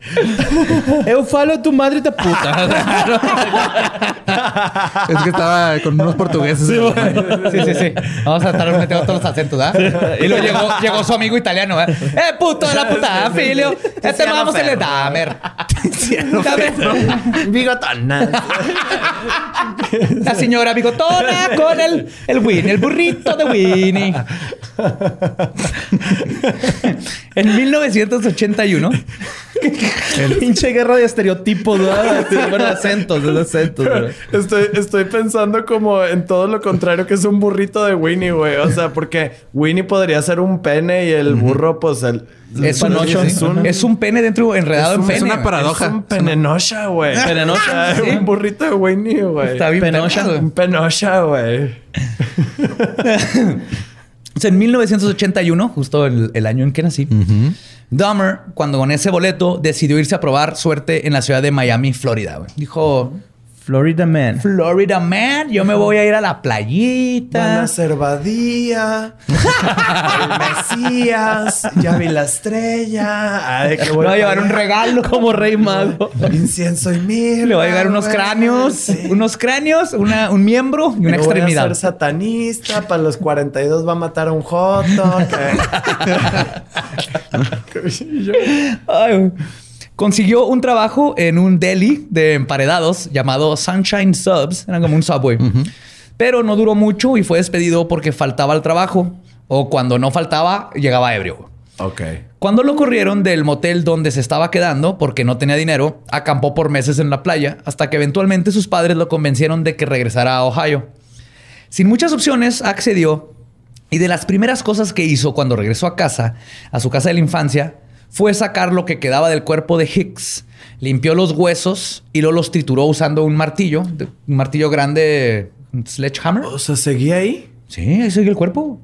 Eu falo tu madre te puta. Es que estaba con unos portugueses. Sí, sí, sí. Vamos a estar metiendo todos los acentos, ¿verdad? Y luego llegó, llegó su amigo italiano, ¿verdad? ¡Eh, puto de la puta, filio! Este vamos en el Ferro. Dahmer. Dahmer. Bigotona. La señora bigotona con el, el Winnie, el burrito de Winnie. en 1981, Pinche guerra de estereotipos, ¿verdad? Bueno, acentos, de acentos, güey. Estoy, estoy pensando como en todo lo contrario que es un burrito de Winnie, güey. O sea, porque Winnie podría ser un pene y el burro, pues el. Es un, es un- es un pene dentro enredado es en un- pene. es una güey. paradoja. Es un penenosha, güey. Penenosha, Ah, sí. Un burrito de Winnie, güey. Está bien Penosha. pegado. Un penosha, güey. En 1981, justo el, el año en que nací, Dahmer, cuando con ese boleto, decidió irse a probar suerte en la ciudad de Miami, Florida. güey. Dijo, Florida Man. Florida Man, yo me voy a ir a la Van playita. a ser Badía, el Mesías, ya vi la estrella. Ay, qué voy a llevar un regalo. Como rey mago. Incienso y mil. Le voy a llevar unos cráneos, unos cráneos, una- un miembro y una Voy a extremidad. ser satanista. Para los 42 va a matar a un joto. Ay. Consiguió un trabajo en un deli de emparedados llamado Sunshine Subs. Era como un subway. Pero no duró mucho y fue despedido porque faltaba al trabajo. O cuando no faltaba, llegaba ebrio. ok. Cuando lo corrieron del motel donde se estaba quedando porque no tenía dinero, acampó por meses en la playa hasta que eventualmente sus padres lo convencieron de que regresara a Ohio. Sin muchas opciones, accedió y de las primeras cosas que hizo cuando regresó a casa, a su casa de la infancia, fue sacar lo que quedaba del cuerpo de Hicks. Limpió los huesos y luego los trituró usando un martillo, un martillo grande, un sledgehammer. O sea, seguía ahí. Sí, ahí sigue el cuerpo.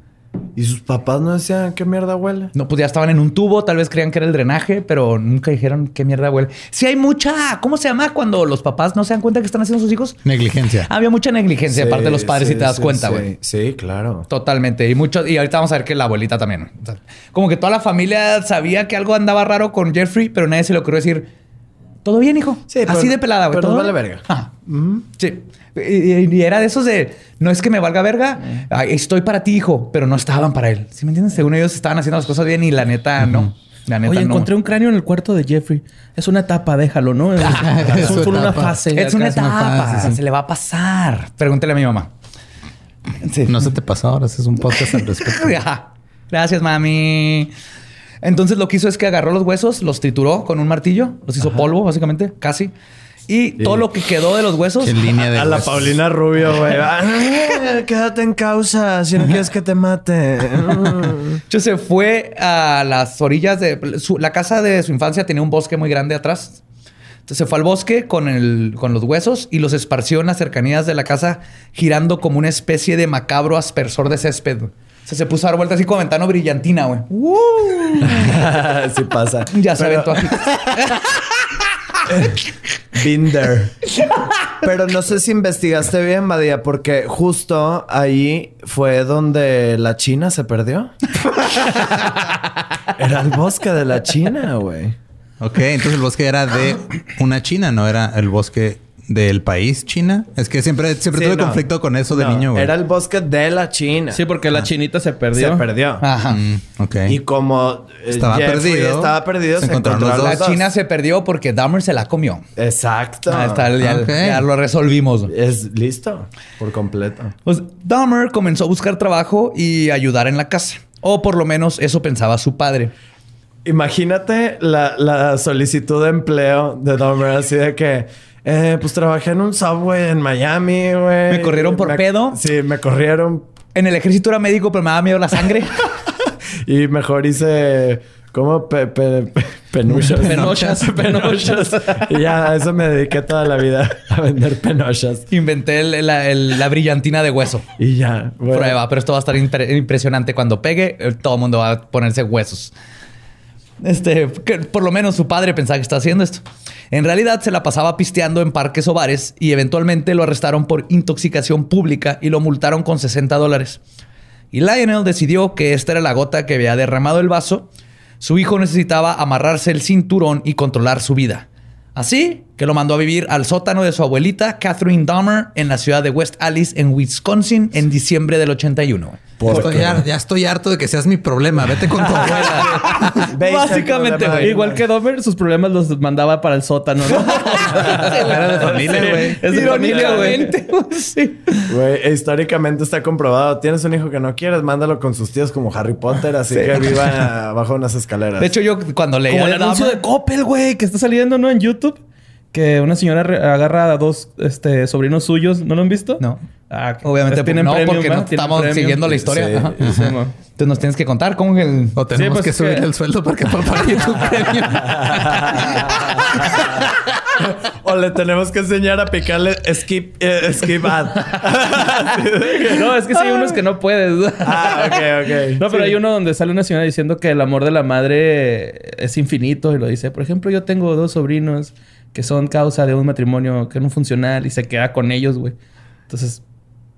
Y sus papás no decían qué mierda huele. No, pues ya estaban en un tubo, tal vez creían que era el drenaje, pero nunca dijeron qué mierda huele. Sí hay mucha, ¿cómo se llama cuando los papás no se dan cuenta que están haciendo sus hijos? Negligencia. Había mucha negligencia de parte de los padres Sí, y te das sí, cuenta, sí. güey. Sí, claro. Totalmente. Y mucho, y ahorita vamos a ver que la abuelita también. O sea, como que toda la familia sabía que algo andaba raro con Jeffrey, pero nadie se le ocurrió decir, todo bien, hijo. Sí, pero- Así de pelada, güey. pero ¿todo nos vale bien?" verga. Ajá. Sí. Y, era de esos de, no es que me valga verga, estoy para ti, hijo, pero no estaban para él. ¿Sí me entiendes? Según ellos estaban haciendo las cosas bien y la neta no. La neta Oye, no. encontré un cráneo en el cuarto de Jeffrey. Es una etapa, déjalo, ¿no? Es, es solo una etapa. fase. Es una etapa, fase, sí. se le va a pasar. Pregúntale a mi mamá. Sí. No se te pasó ahora, es un podcast al respecto. Gracias, mami. Entonces lo que hizo es que agarró los huesos, los trituró con un martillo, los hizo polvo, básicamente, casi. Y todo lo que quedó de los huesos. Qué línea de A la huesos. Paulina Rubio, güey. Ah, Quédate en causa si no quieres que te mate. De hecho, se fue a las orillas de su- la casa de su infancia tenía un bosque muy grande atrás. Entonces se fue al bosque con, el, con los huesos y los esparció en las cercanías de la casa, girando como una especie de macabro aspersor de césped. O sea, se puso a dar vueltas así como ventana brillantina, güey. sí pasa. Ya se aventó aquí. Binder. Pero no sé si investigaste bien, Badía, porque justo ahí fue donde la China se perdió. Era el bosque de la China, güey. Ok, entonces el bosque era de una china, no era el bosque del país China. Es que siempre, siempre Sí, tuve no. conflicto con eso de No, niño, güey. Era el bosque de la China. Sí, porque la chinita se perdió. Se perdió. Ajá. Mm, ok. Y como eh, Estaba Jeffrey perdido, estaba perdido, se se, encontraron encontraron los los La. China se perdió porque Dahmer se la comió. Exacto. Ahí está, ya, Ok. ya lo resolvimos. Es listo por completo. Pues Dahmer comenzó a buscar trabajo y ayudar en la casa. O por lo menos eso pensaba su padre. Imagínate la, la solicitud de empleo de Dahmer así de que Eh, pues trabajé en un subway en Miami, güey. ¿Me corrieron por pedo? Sí, me corrieron. En el ejército era médico, pero me daba miedo la sangre. Y mejor hice... ¿Cómo? Pe, pe- pe- penuchas. Penochas. Penochas. y ya, a eso me dediqué toda la vida. A vender penochas. Inventé el- la, el- la brillantina de hueso. Y ya. bueno. Prueba, pero esto va a estar impre- impresionante. Cuando pegue, todo el mundo va a ponerse huesos. Este, por lo menos su padre pensaba que estaba haciendo esto. En realidad se la pasaba pisteando en parques o bares y eventualmente lo arrestaron por intoxicación pública y lo multaron con 60 dólares. Y Lionel decidió que esta era la gota que había derramado el vaso. Su hijo necesitaba amarrarse el cinturón y controlar su vida. Así que lo mandó a vivir al sótano de su abuelita, Catherine Dahmer, en la ciudad de West Alice, en Wisconsin, en diciembre del 81. Estoy har- ya estoy harto de que seas mi problema. Vete con tu abuela. Básicamente, güey. Igual que Domer, sus problemas los mandaba para el sótano, ¿no? Era de familia, güey. Es de familia, güey. Sí. Güey, históricamente está comprobado. Tienes un hijo que no quieres, mándalo con sus tíos como Harry Potter, así que viva bajo unas escaleras. De hecho, yo cuando leía Como el anuncio Dahmer- de Coppel, güey, que está saliendo, ¿no? En YouTube. Que una señora agarra a dos este, sobrinos suyos. ¿No lo han visto? No. Ah, que- Obviamente, pues tienen no, premium, porque no estamos premium. siguiendo la historia. Sí, Ajá. Sí, mo. Entonces nos tienes que contar cómo es el... O tenemos pues que que- el sueldo porque papá y tu premio. o le tenemos que enseñar a picarle skip, eh, skip ad. No, es que sí hay unos que no puedes. ah, ok, ok. No, pero hay uno donde sale una señora diciendo que el amor de la madre es infinito y lo dice. Por ejemplo, yo tengo dos sobrinos que son causa de un matrimonio que no funcional y se queda con ellos, güey. Entonces,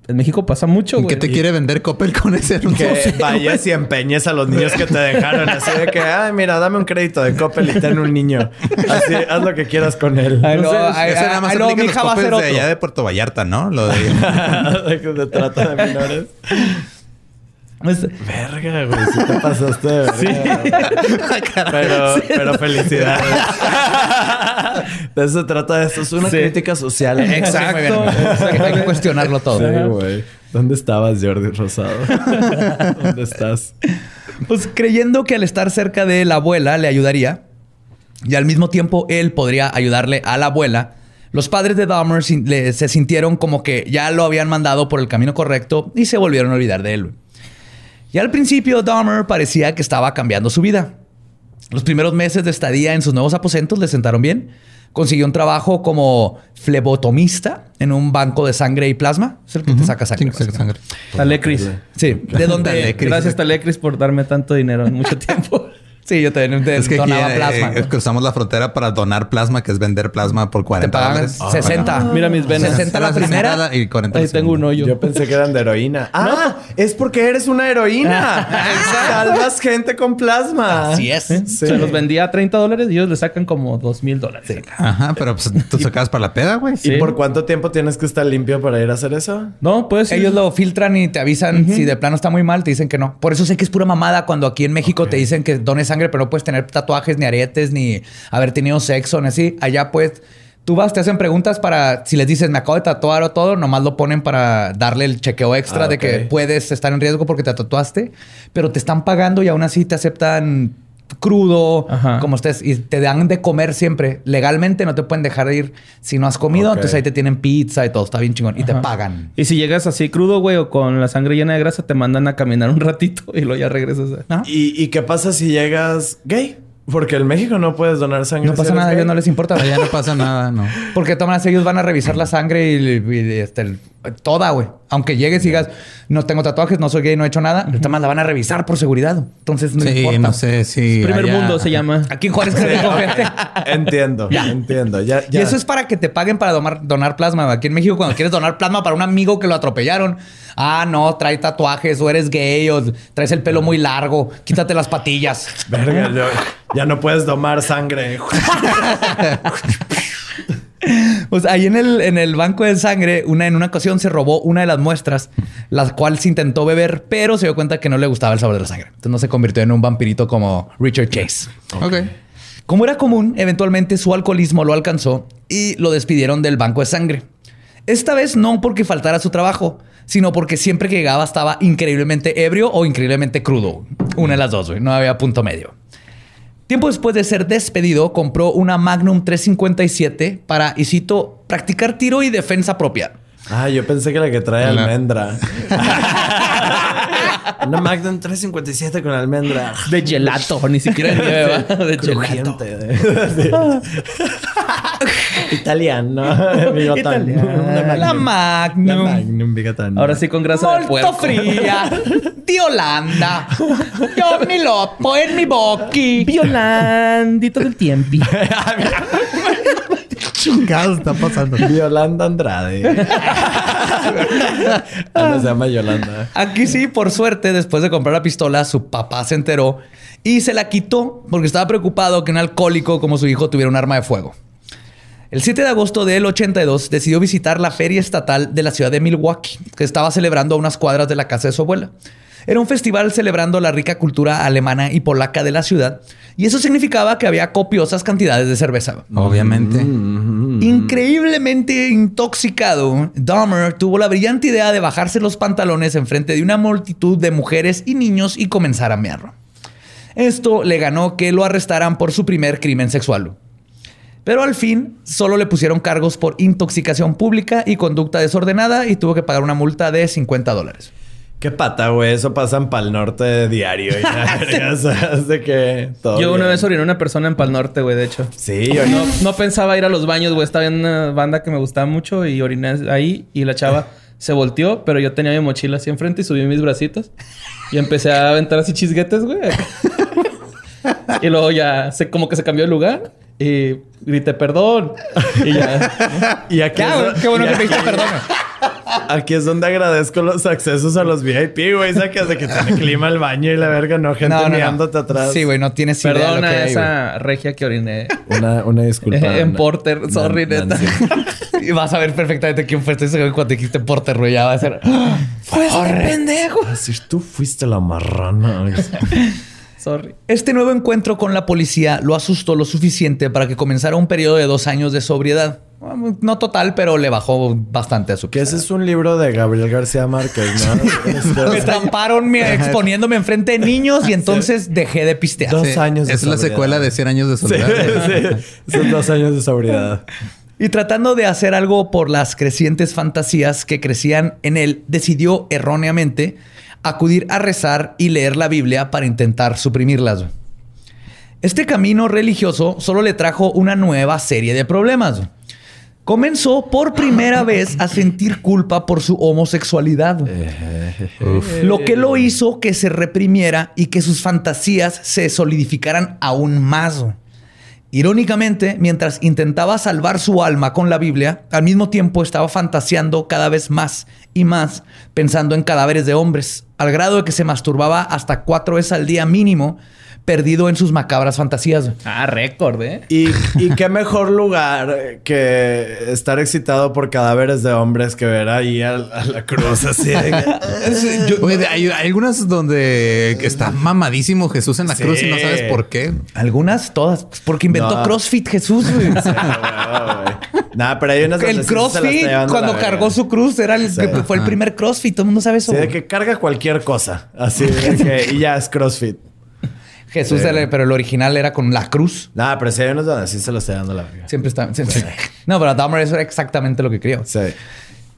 en México pasa mucho, ¿En güey. qué te quiere vender Coppel con ese anuncio? Que vayas y empeñes a los niños que te dejaron. Así de que, ay, mira, dame un crédito de Coppel y ten un niño. Así, haz lo que quieras con él. Ay, No no, sé, ay, nada más ay, no, mi los hija va a ser de allá de Puerto Vallarta, ¿no? Lo de... de trata de menores. Verga, güey. Sí te pasaste de verga. Pero, pero felicidades. de eso se trata esto. Es una Sí. crítica social. Exacto. Hay que cuestionarlo todo. Sí, güey. ¿Dónde estabas, Jordi Rosado? ¿Dónde estás? Pues creyendo que al estar cerca de la abuela le ayudaría y al mismo tiempo él podría ayudarle a la abuela, los padres de Dahmer se sintieron como que ya lo habían mandado por el camino correcto y se volvieron a olvidar de él. Y al principio Dahmer parecía que estaba cambiando su vida. Los primeros meses de estadía en sus nuevos aposentos le sentaron bien. Consiguió un trabajo como flebotomista en un banco de sangre y plasma. Es el que te saca sangre. Sí, saca sangre. Talecris. Sí, de donde... Talecris. Gracias, Talecris, por darme tanto dinero en mucho tiempo. Sí, yo también Es que aquí donaba eh, plasma. eh, cruzamos la frontera para donar plasma, que es vender plasma por Te 40 pagan dólares. 60. Mira mis venas. 60 la Era 60 primera. y 40 Ahí tengo un hoyo. Yo pensé que eran de heroína. Ah, es porque eres una heroína. Salvas gente con plasma. Así es. Sí. Se los vendía a 30 dólares y ellos le sacan como 2 mil dólares. Ajá, pero pues tú sacabas para la peda, güey. ¿Y Sí. por cuánto tiempo tienes que estar limpio para ir a hacer eso? No, pues Ellos lo filtran y te avisan si de plano está muy mal, te dicen que no. Por eso sé que es pura mamada cuando aquí en México te dicen que dones sangre, pero no puedes tener tatuajes, ni aretes, ni haber tenido sexo, ni así. Allá pues tú vas, te hacen preguntas para si les dices me acabo de tatuar o todo, nomás lo ponen para darle el chequeo extra Ah, de que puedes estar en riesgo porque te tatuaste, pero te están pagando y aún así te aceptan crudo, Ajá. como estés, y te dan de comer siempre. Legalmente no te pueden dejar ir si no has comido, entonces ahí te tienen pizza y todo, está bien chingón, y te pagan. Y si llegas así crudo, güey, o con la sangre llena de grasa, te mandan a caminar un ratito y luego ya regresas. a- ¿No? ¿Y, y qué pasa si llegas gay? Porque en México no puedes donar sangre. No pasa nada, a ellos no les importa. Ya no pasa nada, no. Porque maneras ellos van a revisar la sangre y, y, este, el- toda, güey. Aunque llegues y digas, no tengo tatuajes, no soy gay, no he hecho nada, todas maneras la van a revisar por seguridad. Entonces no Sí, importa. no sé si. Primer allá- mundo se llama. Aquí en Juárez creo que gente. Entiendo, entiendo. Ya, Y ya. eso es para que te paguen para donar, donar plasma. Aquí en México, cuando quieres donar plasma para un amigo que lo atropellaron, ah, no, trae tatuajes, o eres gay, o traes el pelo muy largo, quítate las patillas. Verga, yo- ya no puedes domar sangre. Pues ahí en el, en el banco de sangre, una, en una ocasión se robó una de las muestras, la cual se intentó beber, pero se dio cuenta que no le gustaba el sabor de la sangre. Entonces no se convirtió en un vampirito como Richard Chase. Ok. Como era común, eventualmente su alcoholismo lo alcanzó y lo despidieron del banco de sangre. Esta vez no porque faltara su trabajo, sino porque siempre que llegaba estaba increíblemente ebrio o increíblemente crudo. Una de las dos, güey. No había punto medio. Tiempo después de ser despedido, compró una Magnum 357 para, y cito, practicar tiro y defensa propia. Ah, yo pensé que la que trae almendra. Una Magnum 357 con almendra. De gelato, ni siquiera de nieve. De gelato. Italiano. Bigotón. Italiano. La La Magnum. Bigotón. Ahora sí con grasa de Molto puerco. fría di Olanda. Io mi loppo en mi bocchi. Violandito del tiempi. Chingados está pasando. Yolanda Andrade. Ah, se llama Yolanda. Aquí sí, por suerte, después de comprar la pistola, su papá se enteró y se la quitó porque estaba preocupado que un alcohólico como su hijo tuviera un arma de fuego. El 7 de agosto del 82 decidió visitar la feria estatal de la ciudad de Milwaukee, que estaba celebrando a unas cuadras de la casa de su abuela. Era un festival celebrando la rica cultura alemana y polaca de la ciudad, y eso significaba que había copiosas cantidades de cerveza. Obviamente. Increíblemente intoxicado, Dahmer tuvo la brillante idea de bajarse los pantalones enfrente de una multitud de mujeres y niños y comenzar a mear. Esto le ganó que lo arrestaran por su primer crimen sexual. Pero al fin solo le pusieron cargos por intoxicación pública y conducta desordenada y tuvo que pagar una multa de 50 dólares. Qué pata, güey. Eso pasa en Pal Norte diario. de que todo Yo una bien. vez oriné a una persona en Pal Norte, güey, de hecho. Sí, No, oye. no pensaba ir a los baños, güey. Estaba en una banda que me gustaba mucho y oriné ahí y la chava se volteó, pero yo tenía mi mochila así enfrente y subí mis bracitos y empecé a aventar así chisguetes, güey. y luego ya se, como que se cambió de lugar y grité perdón. Y ya. Y aquí, Ya, es, qué bueno que aquí- pediste perdón. aquí es donde agradezco los accesos a los VIP, güey. Sacas de que tiene clima el baño y la verga, no gente mirándote atrás. Sí, güey, no tienes idea Perdona que a hay, güey. esa regia que oriné. Una, una disculpa. en Porter, sorry, neta. Nancy. Y vas a ver perfectamente quién fue este güey cuando dijiste Porter, güey. Ya va a ser. ¡Fue este pendejo! Así, tú fuiste la marrana. Sorry. Este nuevo encuentro con la policía lo asustó lo suficiente para que comenzara un periodo de dos años de sobriedad. No total, pero le bajó bastante a su Que ese es un libro de Gabriel García Márquez, ¿no? Este, Me tramparon me- exponiéndome enfrente de niños y entonces dejé de pistear. Dos Sí, años de Es la sobriedad. secuela de 100 años de Sí, soledad. sí. Son dos años de sobriedad. Y tratando de hacer algo por las crecientes fantasías que crecían en él, decidió erróneamente acudir a rezar y leer la Biblia para intentar suprimirlas. Este camino religioso solo le trajo una nueva serie de problemas. Comenzó por primera vez a sentir culpa por su homosexualidad. Lo que lo hizo que se reprimiera y que sus fantasías se solidificaran aún más. Irónicamente, mientras intentaba salvar su alma con la Biblia, al mismo tiempo estaba fantaseando cada vez más y más, pensando en cadáveres de hombres, al grado de que se masturbaba hasta cuatro veces al día mínimo, perdido en sus macabras fantasías. Ah, récord, ¿eh? Y, y qué mejor lugar que estar excitado por cadáveres de hombres que ver ahí a, a la cruz así. hay, hay algunas donde está mamadísimo Jesús en la cruz y no sabes por qué. Algunas, todas, porque inventó No. CrossFit Jesús. güey. Nah, pero hay unas el CrossFit, cuando cargó su cruz, era el Sí. que fue el primer CrossFit. Todo el mundo sabe eso. Sí, de que carga cualquier cosa. Así de que, y ya es CrossFit. Jesús, Sí. era- pero el original era con la cruz. Nah, pero sí hay unos donde sí se la está dando la verga. Siempre está. siempre- No, pero Dahmer eso era exactamente lo que quería. Sí.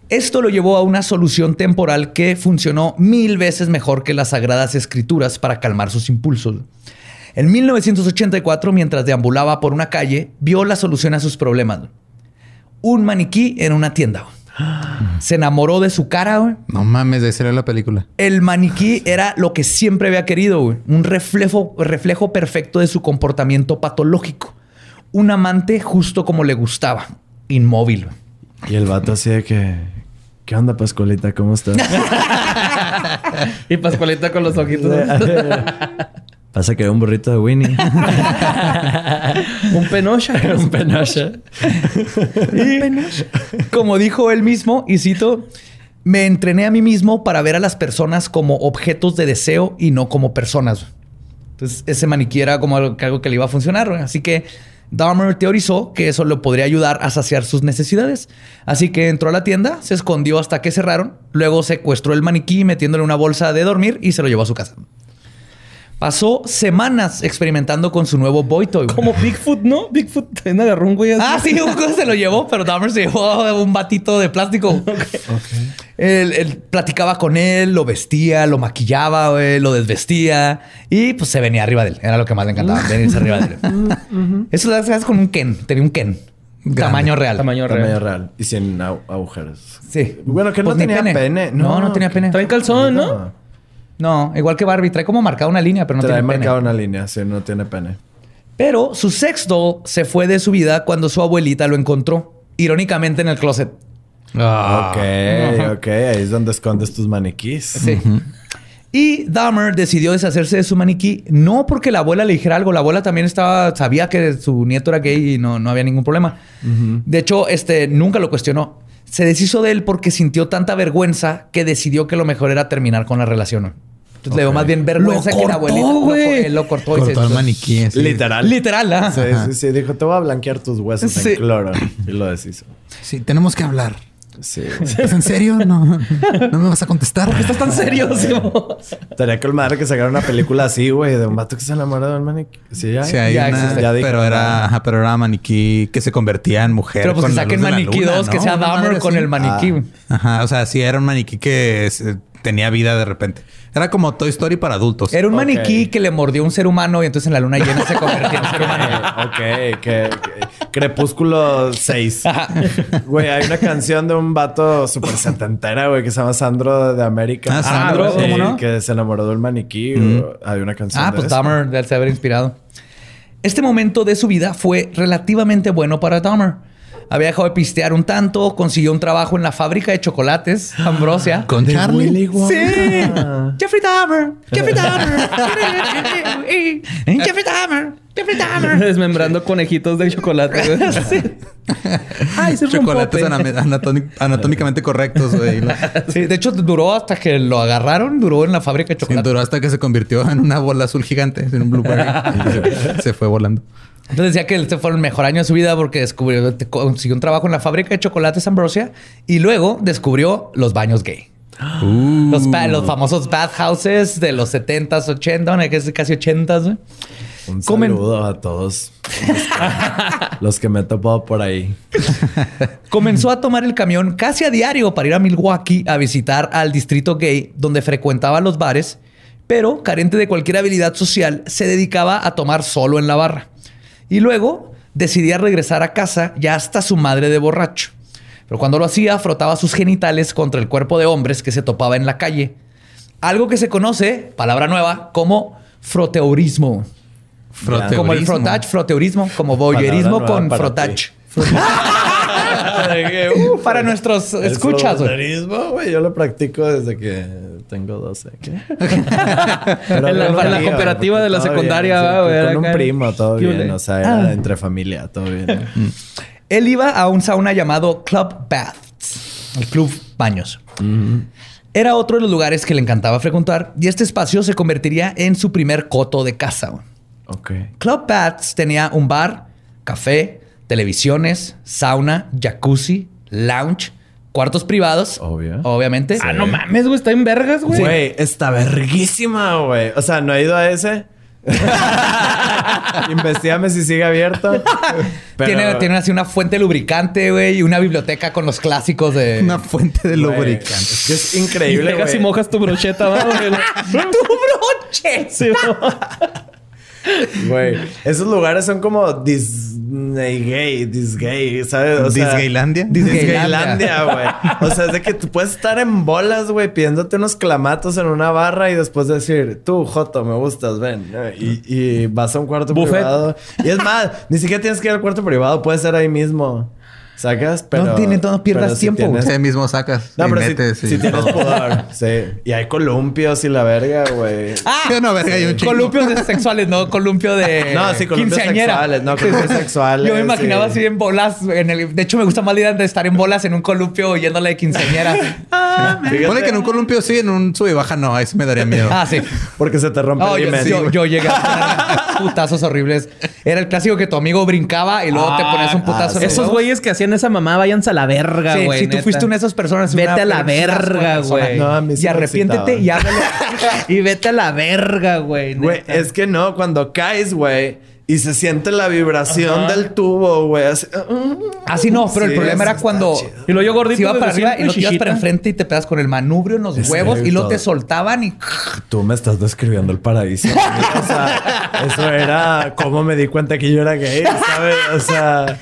Esto lo llevó a una solución temporal que funcionó mil veces mejor que las sagradas escrituras para calmar sus impulsos. En 1984, mientras deambulaba por una calle, vio la solución a sus problemas. Un maniquí en una tienda. Se enamoró de su cara. güey. No mames, de ser la película. El maniquí era lo que siempre había querido, güey. Un reflejo, reflejo perfecto de su comportamiento patológico. Un amante justo como le gustaba. Inmóvil. güey. Y el vato así de que... ¿Qué onda, Pascualita? ¿Cómo estás? Y Pascualita con los ojitos. Pasa que era un burrito de Winnie. Un penocha. un penoche. Como dijo él mismo, y cito, me entrené a mí mismo para ver a las personas como objetos de deseo y no como personas. Entonces, ese maniquí era como algo, algo que le iba a funcionar. Así que Dahmer teorizó que eso le podría ayudar a saciar sus necesidades. Así que entró a la tienda, se escondió hasta que cerraron, luego secuestró el maniquí metiéndole una bolsa de dormir y se lo llevó a su casa. Pasó semanas experimentando con su nuevo boy toy. güey. Como Bigfoot, ¿no? Bigfoot también agarró un güey así. Ah, sí, un cosa se lo llevó, pero Dahmer se llevó un batito de plástico. Él, él platicaba con él, lo vestía, lo maquillaba, güey, lo desvestía y pues se venía arriba de él. Era lo que más le encantaba, venirse arriba de él. Eso lo haces con un Ken, tenía un Ken. Tamaño real. Tamaño Tamaño real. real. Y sin agujeros. Sí. Bueno, que Pues no tenía pene. No, no, tenía pene. Traen calzón, ¿no? No, igual que Barbie, trae como marcada una línea, pero no Trae tiene pene. marcada una línea, sí, no tiene pene. Pero su sex doll se fue de su vida cuando su abuelita lo encontró, irónicamente en el closet. Ah. Ok, ok. Ahí es donde escondes tus maniquís. Sí. Y Dahmer decidió deshacerse de su maniquí, no porque la abuela le dijera algo. La abuela también estaba, sabía que su nieto era gay y no, no había ningún problema. De hecho, este nunca lo cuestionó. Se deshizo de él porque sintió tanta vergüenza que decidió que lo mejor era terminar con la relación. Entonces le dio más bien vergüenza Lo que la cortó, abuelita. Lo, él lo cortó. y se Cortó el maniquí. Literal. Literal, ¿ah? Sí, sí, sí. Dijo, te voy a blanquear tus huesos Sí. en cloro. Y lo deshizo. Sí, tenemos que hablar. Sí. ¿Es en serio? No, no me vas a contestar. ¿Estás tan serio? Estaría con madre que sacara una película así, güey, de un vato que se enamora de un maniquí. Sí, ya. Sí, hay Ya una- existe. Ya dije, pero era, ajá, pero era maniquí que se convertía en mujer. Pero pues con que saquen maniquí luna, 2, que sea Dahmer con así. el maniquí. Ajá, o sea, sí era un maniquí que se- tenía vida de repente. Era como Toy Story para adultos. Era un maniquí que le mordió un ser humano y entonces en la luna llena se convertía en ser humano. Ok, que, Crepúsculo 6. Güey, hay una canción de un vato súper setentera, güey, que se llama Sandro de América. Ah, Sandro, Sí, ¿cómo no? Que se enamoró del maniquí. Hay una canción Ah, de pues. Dahmer debe haber inspirado. Este momento de su vida fue relativamente bueno para Dahmer. Había dejado de pistear un tanto, consiguió un trabajo en la fábrica de chocolates, Ambrosia. Con De Charlie. Willy Wonka. Sí. Jeffrey Dahmer. Jeffrey Dahmer. Jeffrey Dahmer. Jeffrey Dahmer. Desmembrando conejitos de chocolate. Sí. Ay, ese Chocolates anatómicamente correctos, güey. Sí, de hecho duró hasta que lo agarraron, duró en la fábrica de Sí, chocolate. duró hasta que se convirtió en una bola azul gigante, en un blueberry. Se, se fue volando. Entonces decía que este fue el mejor año de su vida porque descubrió, consiguió un trabajo en la fábrica de chocolates Ambrosia y luego descubrió los baños gay. Los, ba- los famosos bathhouses de los 70s, 80, bueno, que es casi 80s. güey. Un Comen- saludo a todos los que me he topado por ahí. Comenzó a tomar el camión casi a diario para ir a Milwaukee a visitar al distrito gay donde frecuentaba los bares, pero carente de cualquier habilidad social, se dedicaba a tomar solo en la barra. Y luego decidía regresar a casa ya hasta su madre de borracho. Pero cuando lo hacía, frotaba sus genitales contra el cuerpo de hombres que se topaba en la calle. Algo que se conoce, palabra nueva, como froteurismo. Froteurismo. Como el frotage, froteurismo, como voyerismo Palabra con nueva para frotage. Para nuestros escuchas, güey. fronterismo, güey, yo lo practico desde que tengo 12. ¿Qué? Pero En la- en cooperativa de la secundaria, bien, Con un primo, todo ¿Qué bien. ole? O sea, era Ah. entre familia, todo bien. Él iba a un sauna llamado Club Baths, el club baños. Era otro de los lugares que le encantaba frecuentar y este espacio se convertiría en su primer coto de casa. Club Baths tenía un bar, café, televisiones, sauna, jacuzzi, lounge, cuartos privados. Obvio. Obviamente. Ah, no mames, güey. Está en vergas, güey. Güey, está verguísima, güey. O sea, no he ido a ese. Investígame si sigue abierto. Pero- Tiene, tiene así una fuente lubricante, güey, y una biblioteca con los clásicos de... Una fuente de lubricante. Es que es increíble, y güey. mojas tu brocheta, ¿va? güey? ¡Tu broche! Sí, ¿no? Güey, esos lugares son como Disney gay, Disgay, ¿sabes? O sea, Disgaylandia. Disgaylandia, güey. O sea, es de que tú puedes estar en bolas, güey, pidiéndote unos clamatos en una barra y después decir, tú, Joto, me gustas, ven. Y, y vas a un cuarto Buffet. privado. Y es más, ni siquiera tienes que ir al cuarto privado, puede ser ahí mismo. ¿Sacas? Pero, tiene- no pierdas si tiempo, tienes- Ese mismo sacas. No, y pero si, metes y si tienes pudor. Sí. Y hay columpios y la verga, güey. Ah, Sí, no, verga, hay un chingo. columpios de- sexuales, no columpio de No, sí, columpios quinceañera. sexuales, no, columpios sexuales, Yo me imaginaba sí. así en bolas. En el, de hecho, me gusta más la idea de estar en bolas en un columpio yéndole de quinceañera. Fíjate, Pone que en un columpio sí, en un sube y baja no. Ahí sí me daría miedo. ah, sí. Porque se te rompe No, el yo, himen. yo- yo llegué a putazos horribles. Era el clásico que tu amigo brincaba y luego te ponías un putazo. en el Esos güeyes que hacían esa mamá, váyanse a la verga, Sí, güey. si tú fuiste una de esas personas, Vete una a la verga, güey. No, a mí sí y me arrepiéntete y háblale. Y vete a la verga, güey. Güey, es que no, cuando caes, güey, y se siente la vibración Ajá. del tubo, güey. Así, Así no, pero el Sí, problema era cuando chido. Y lo yo gordito. se iba para arriba y lo tiras para enfrente y te pegas con el manubrio en los Es huevos y luego todo. te soltaban y Tú me estás describiendo el paraíso. o sea, eso era cómo me di cuenta que yo era gay, ¿sabes? O sea,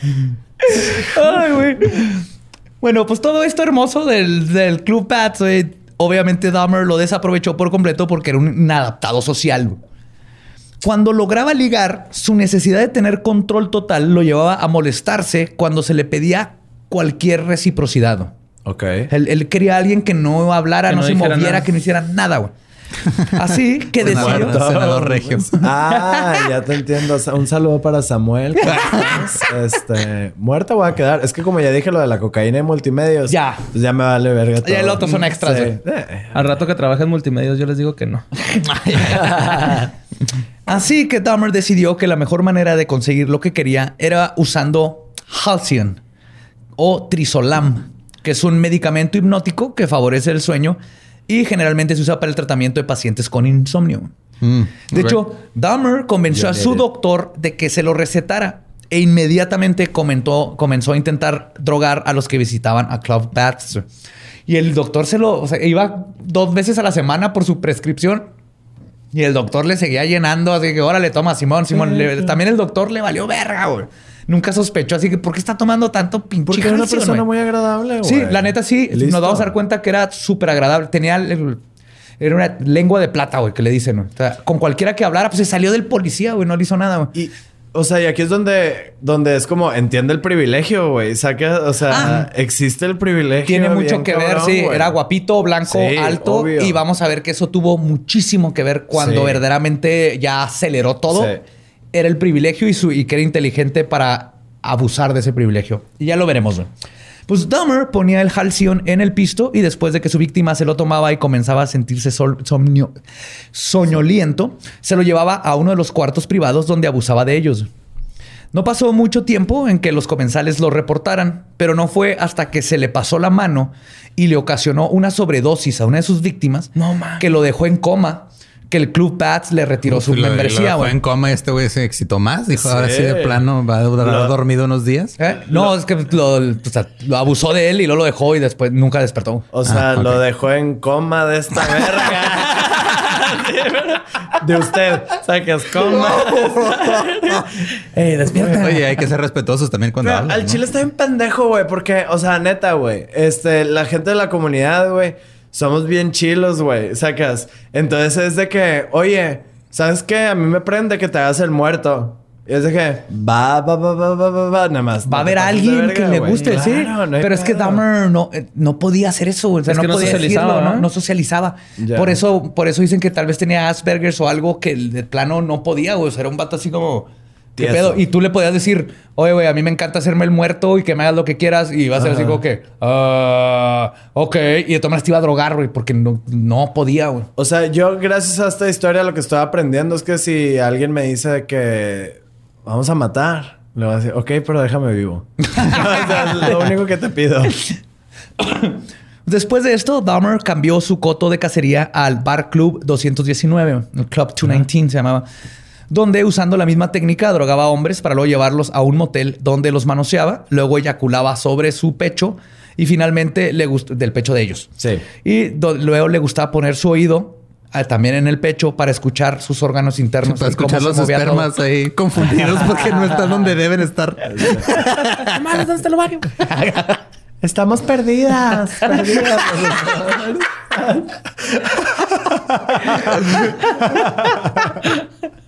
Ay, güey. Bueno, pues todo esto hermoso del, del Club Pats, güey, obviamente Dahmer lo desaprovechó por completo porque era un inadaptado social. Cuando lograba ligar, su necesidad de tener control total lo llevaba a molestarse cuando se le pedía cualquier reciprocidad. ok. Él, él quería a alguien que no hablara, Que no, no se moviera, nada. que no hiciera nada, güey. Así que decidió... Senador, senador regio. Ah, ya te entiendo. Un saludo para Samuel. Este, muerta voy a quedar. Es que como ya dije lo de la cocaína y multimedios. Ya. Pues ya me vale verga todo. Ya el otro son extras, Sí. Eh, Al rato que trabaja en multimedios, yo les digo que no. Así que Dahmer decidió que la mejor manera de conseguir lo que quería era usando Halcyon o Trisolam, que es un medicamento hipnótico que favorece el sueño y generalmente se usa para el tratamiento de pacientes con insomnio. Mm, De hecho, Dahmer convenció a su doctor de que se lo recetara e inmediatamente comentó, comenzó a intentar drogar a los que visitaban a Club Baths. Y el doctor se lo, o sea, iba dos veces a la semana por su prescripción y el doctor le seguía llenando, así que órale, toma, Simón, Simón. Le- también el doctor le valió verga, güey. Nunca sospechó, así que ¿por qué está tomando tanto pinche Porque era una persona muy agradable, güey. Sí, la neta sí. Listo. Nos vamos a dar cuenta que era súper agradable. Tenía... el- era una lengua de plata, güey, que le dicen. O sea, con cualquiera que hablara, pues se salió del policía, güey. No le hizo nada, güey. Y, o sea, y aquí es donde, donde es como entiende el privilegio, güey. Saca, o sea, Ah. existe el privilegio. Tiene mucho que ver, sí. Era guapito, blanco, Sí, alto. obvio. Y vamos a ver que eso tuvo muchísimo que ver cuando Sí. verdaderamente ya aceleró todo. Sí. Era el privilegio y, su, y que era inteligente para abusar de ese privilegio. Y ya lo veremos, güey. Pues Dahmer ponía el Halcyon en el pisto y después de que su víctima se lo tomaba y comenzaba a sentirse sol- somnio- soñoliento, se lo llevaba a uno de los cuartos privados donde abusaba de ellos. No pasó mucho tiempo en que los comensales lo reportaran, pero no fue hasta que se le pasó la mano y le ocasionó una sobredosis a una de sus víctimas No, que lo dejó en coma, que el Club Bats le retiró Uf, su lo- membresía. dejó güey. en coma y este güey se excitó más. Dijo, ahora Sí. sí de plano va a durar dormido unos días. ¿Eh? No, es que lo, o sea, lo abusó de él y luego lo dejó y después nunca despertó. O sea, Ah, lo dejó en coma de esta verga. de usted. Sacas coma. ¡Ey, despierta! Oye, hay que ser respetuosos también cuando Pero hablan, al ¿no? chile está bien pendejo, güey. Porque, o sea, neta, güey. Este, la gente de la comunidad, güey. Somos bien chilos, güey. Sacas. Entonces es de que, oye, ¿sabes qué? A mí me prende que te hagas el muerto. Y es de que, va, va, va, va, va, va, va, nada más. Va a No haber alguien verga, que le guste, sí. Claro, no hay Pero es que. Dahmer no, eh, no podía hacer eso. O sea, Es no que no podía socializaba, decirlo, ¿no? ¿no? No socializaba. Ya. Por eso, por eso dicen que tal vez tenía Asperger's o algo que de plano no podía, güey. O sea, era un vato así como. ¿Qué pedo? Y tú le podías decir, oye, güey, a mí me encanta hacerme el muerto y que me hagas lo que quieras. Y va a ser así como que, ah, ok. Y de todas maneras te iba a drogar, güey, porque no, no podía, güey. O sea, yo gracias a esta historia lo que estoy aprendiendo es que si alguien me dice que vamos a matar, le voy a decir, ok, pero déjame vivo. o sea, es lo único que te pido. Después de esto, Dahmer cambió su coto de cacería al Bar Club 219, el Club 219 se llamaba, donde usando la misma técnica drogaba a hombres para luego llevarlos a un motel donde los manoseaba, luego eyaculaba sobre su pecho y finalmente le gustó del pecho de ellos. Sí. Y luego le gustaba poner su oído ah, también en el pecho para escuchar sus órganos internos. Para escuchar los todo. espermas ahí confundidos porque no están donde deben estar. Mames, ¿dónde está el baño? Estamos perdidas. perdidas.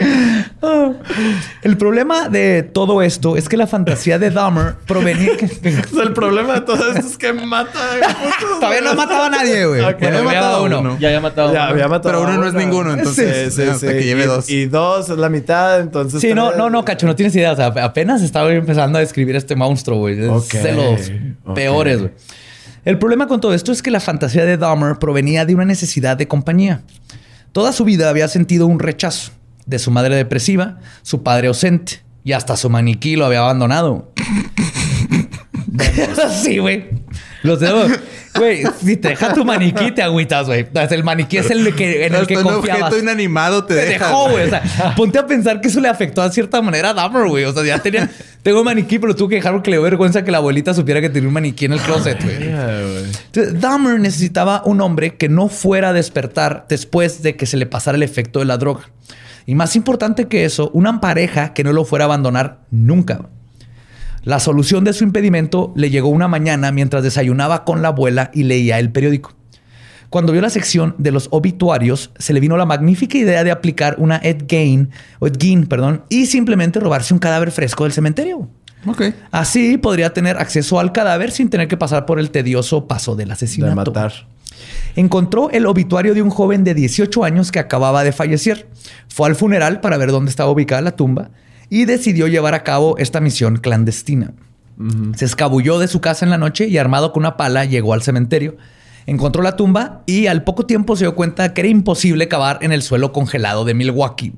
El problema de todo esto es que la fantasía de Dahmer provenía... El problema de todo esto es que mata. Todavía no mataba a nadie, güey. Ok. Ya había matado a uno. Ya había matado. Ya había matado Pero a uno no es ninguno, entonces, hasta que lleve y, dos. Y dos es la mitad, entonces. Sí, no, no, no, Cacho, no tienes idea. O sea, apenas estaba empezando a describir este monstruo, güey. Es Ok, de los peores, güey. El problema con todo esto es que la fantasía de Dahmer provenía de una necesidad de compañía. Toda su vida había sentido un rechazo de su madre depresiva, su padre ausente y hasta su maniquí lo había abandonado. sí, güey. Los dedos. Güey, si te deja tu maniquí, te agüitas, güey. El maniquí es el que, en el que Hasta un confiabas. objeto inanimado te, Te deja. dejó, güey. O sea, ponte a pensar que eso le afectó a cierta manera a Dahmer, güey. O sea, ya tenía... Tengo un maniquí, pero tuve que dejar porque le dio vergüenza que la abuelita supiera que tenía un maniquí en el closet, güey. Entonces, Dahmer necesitaba un hombre que no fuera a despertar después de que se le pasara el efecto de la droga. Y más importante que eso, una pareja que no lo fuera a abandonar nunca. La solución de su impedimento le llegó una mañana mientras desayunaba con la abuela y leía el periódico. Cuando vio la sección de los obituarios, se le vino la magnífica idea de aplicar una Ed Gein, o Ed Gein, perdón, y simplemente robarse un cadáver fresco del cementerio. Ok. Así podría tener acceso al cadáver sin tener que pasar por el tedioso paso del De asesinato. matar. Encontró el obituario de un joven de 18 años que acababa de fallecer. Fue al funeral para ver dónde estaba ubicada la tumba y decidió llevar a cabo esta misión clandestina. Se escabulló de su casa en la noche y armado con una pala llegó al cementerio. Encontró la tumba y al poco tiempo se dio cuenta que era imposible cavar en el suelo congelado de Milwaukee.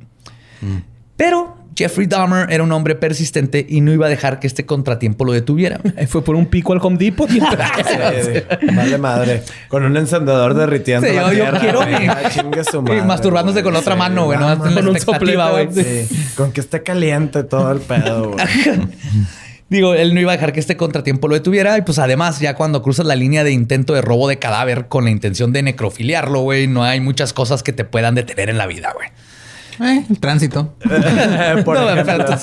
Pero Jeffrey Dahmer era un hombre persistente y no iba a dejar que este contratiempo lo detuviera. Ahí fue por un pico al Home Depot. y- Sí, vale madre. Con un encendedor derritiendo Sí, la yo- yo tierra, quiero güey. Ah, chingue su y madre, masturbándose güey. con la otra Sí, mano, güey. la Con un soplete, güey. Sí, Con que esté caliente todo el pedo, güey. Digo, él no iba a dejar que este contratiempo lo detuviera. Y pues además, ya cuando cruzas la línea de intento de robo de cadáver con la intención de necrofiliarlo, güey, no hay muchas cosas que te puedan detener en la vida, güey. Eh, el tránsito. Por No, ejemplo. pero-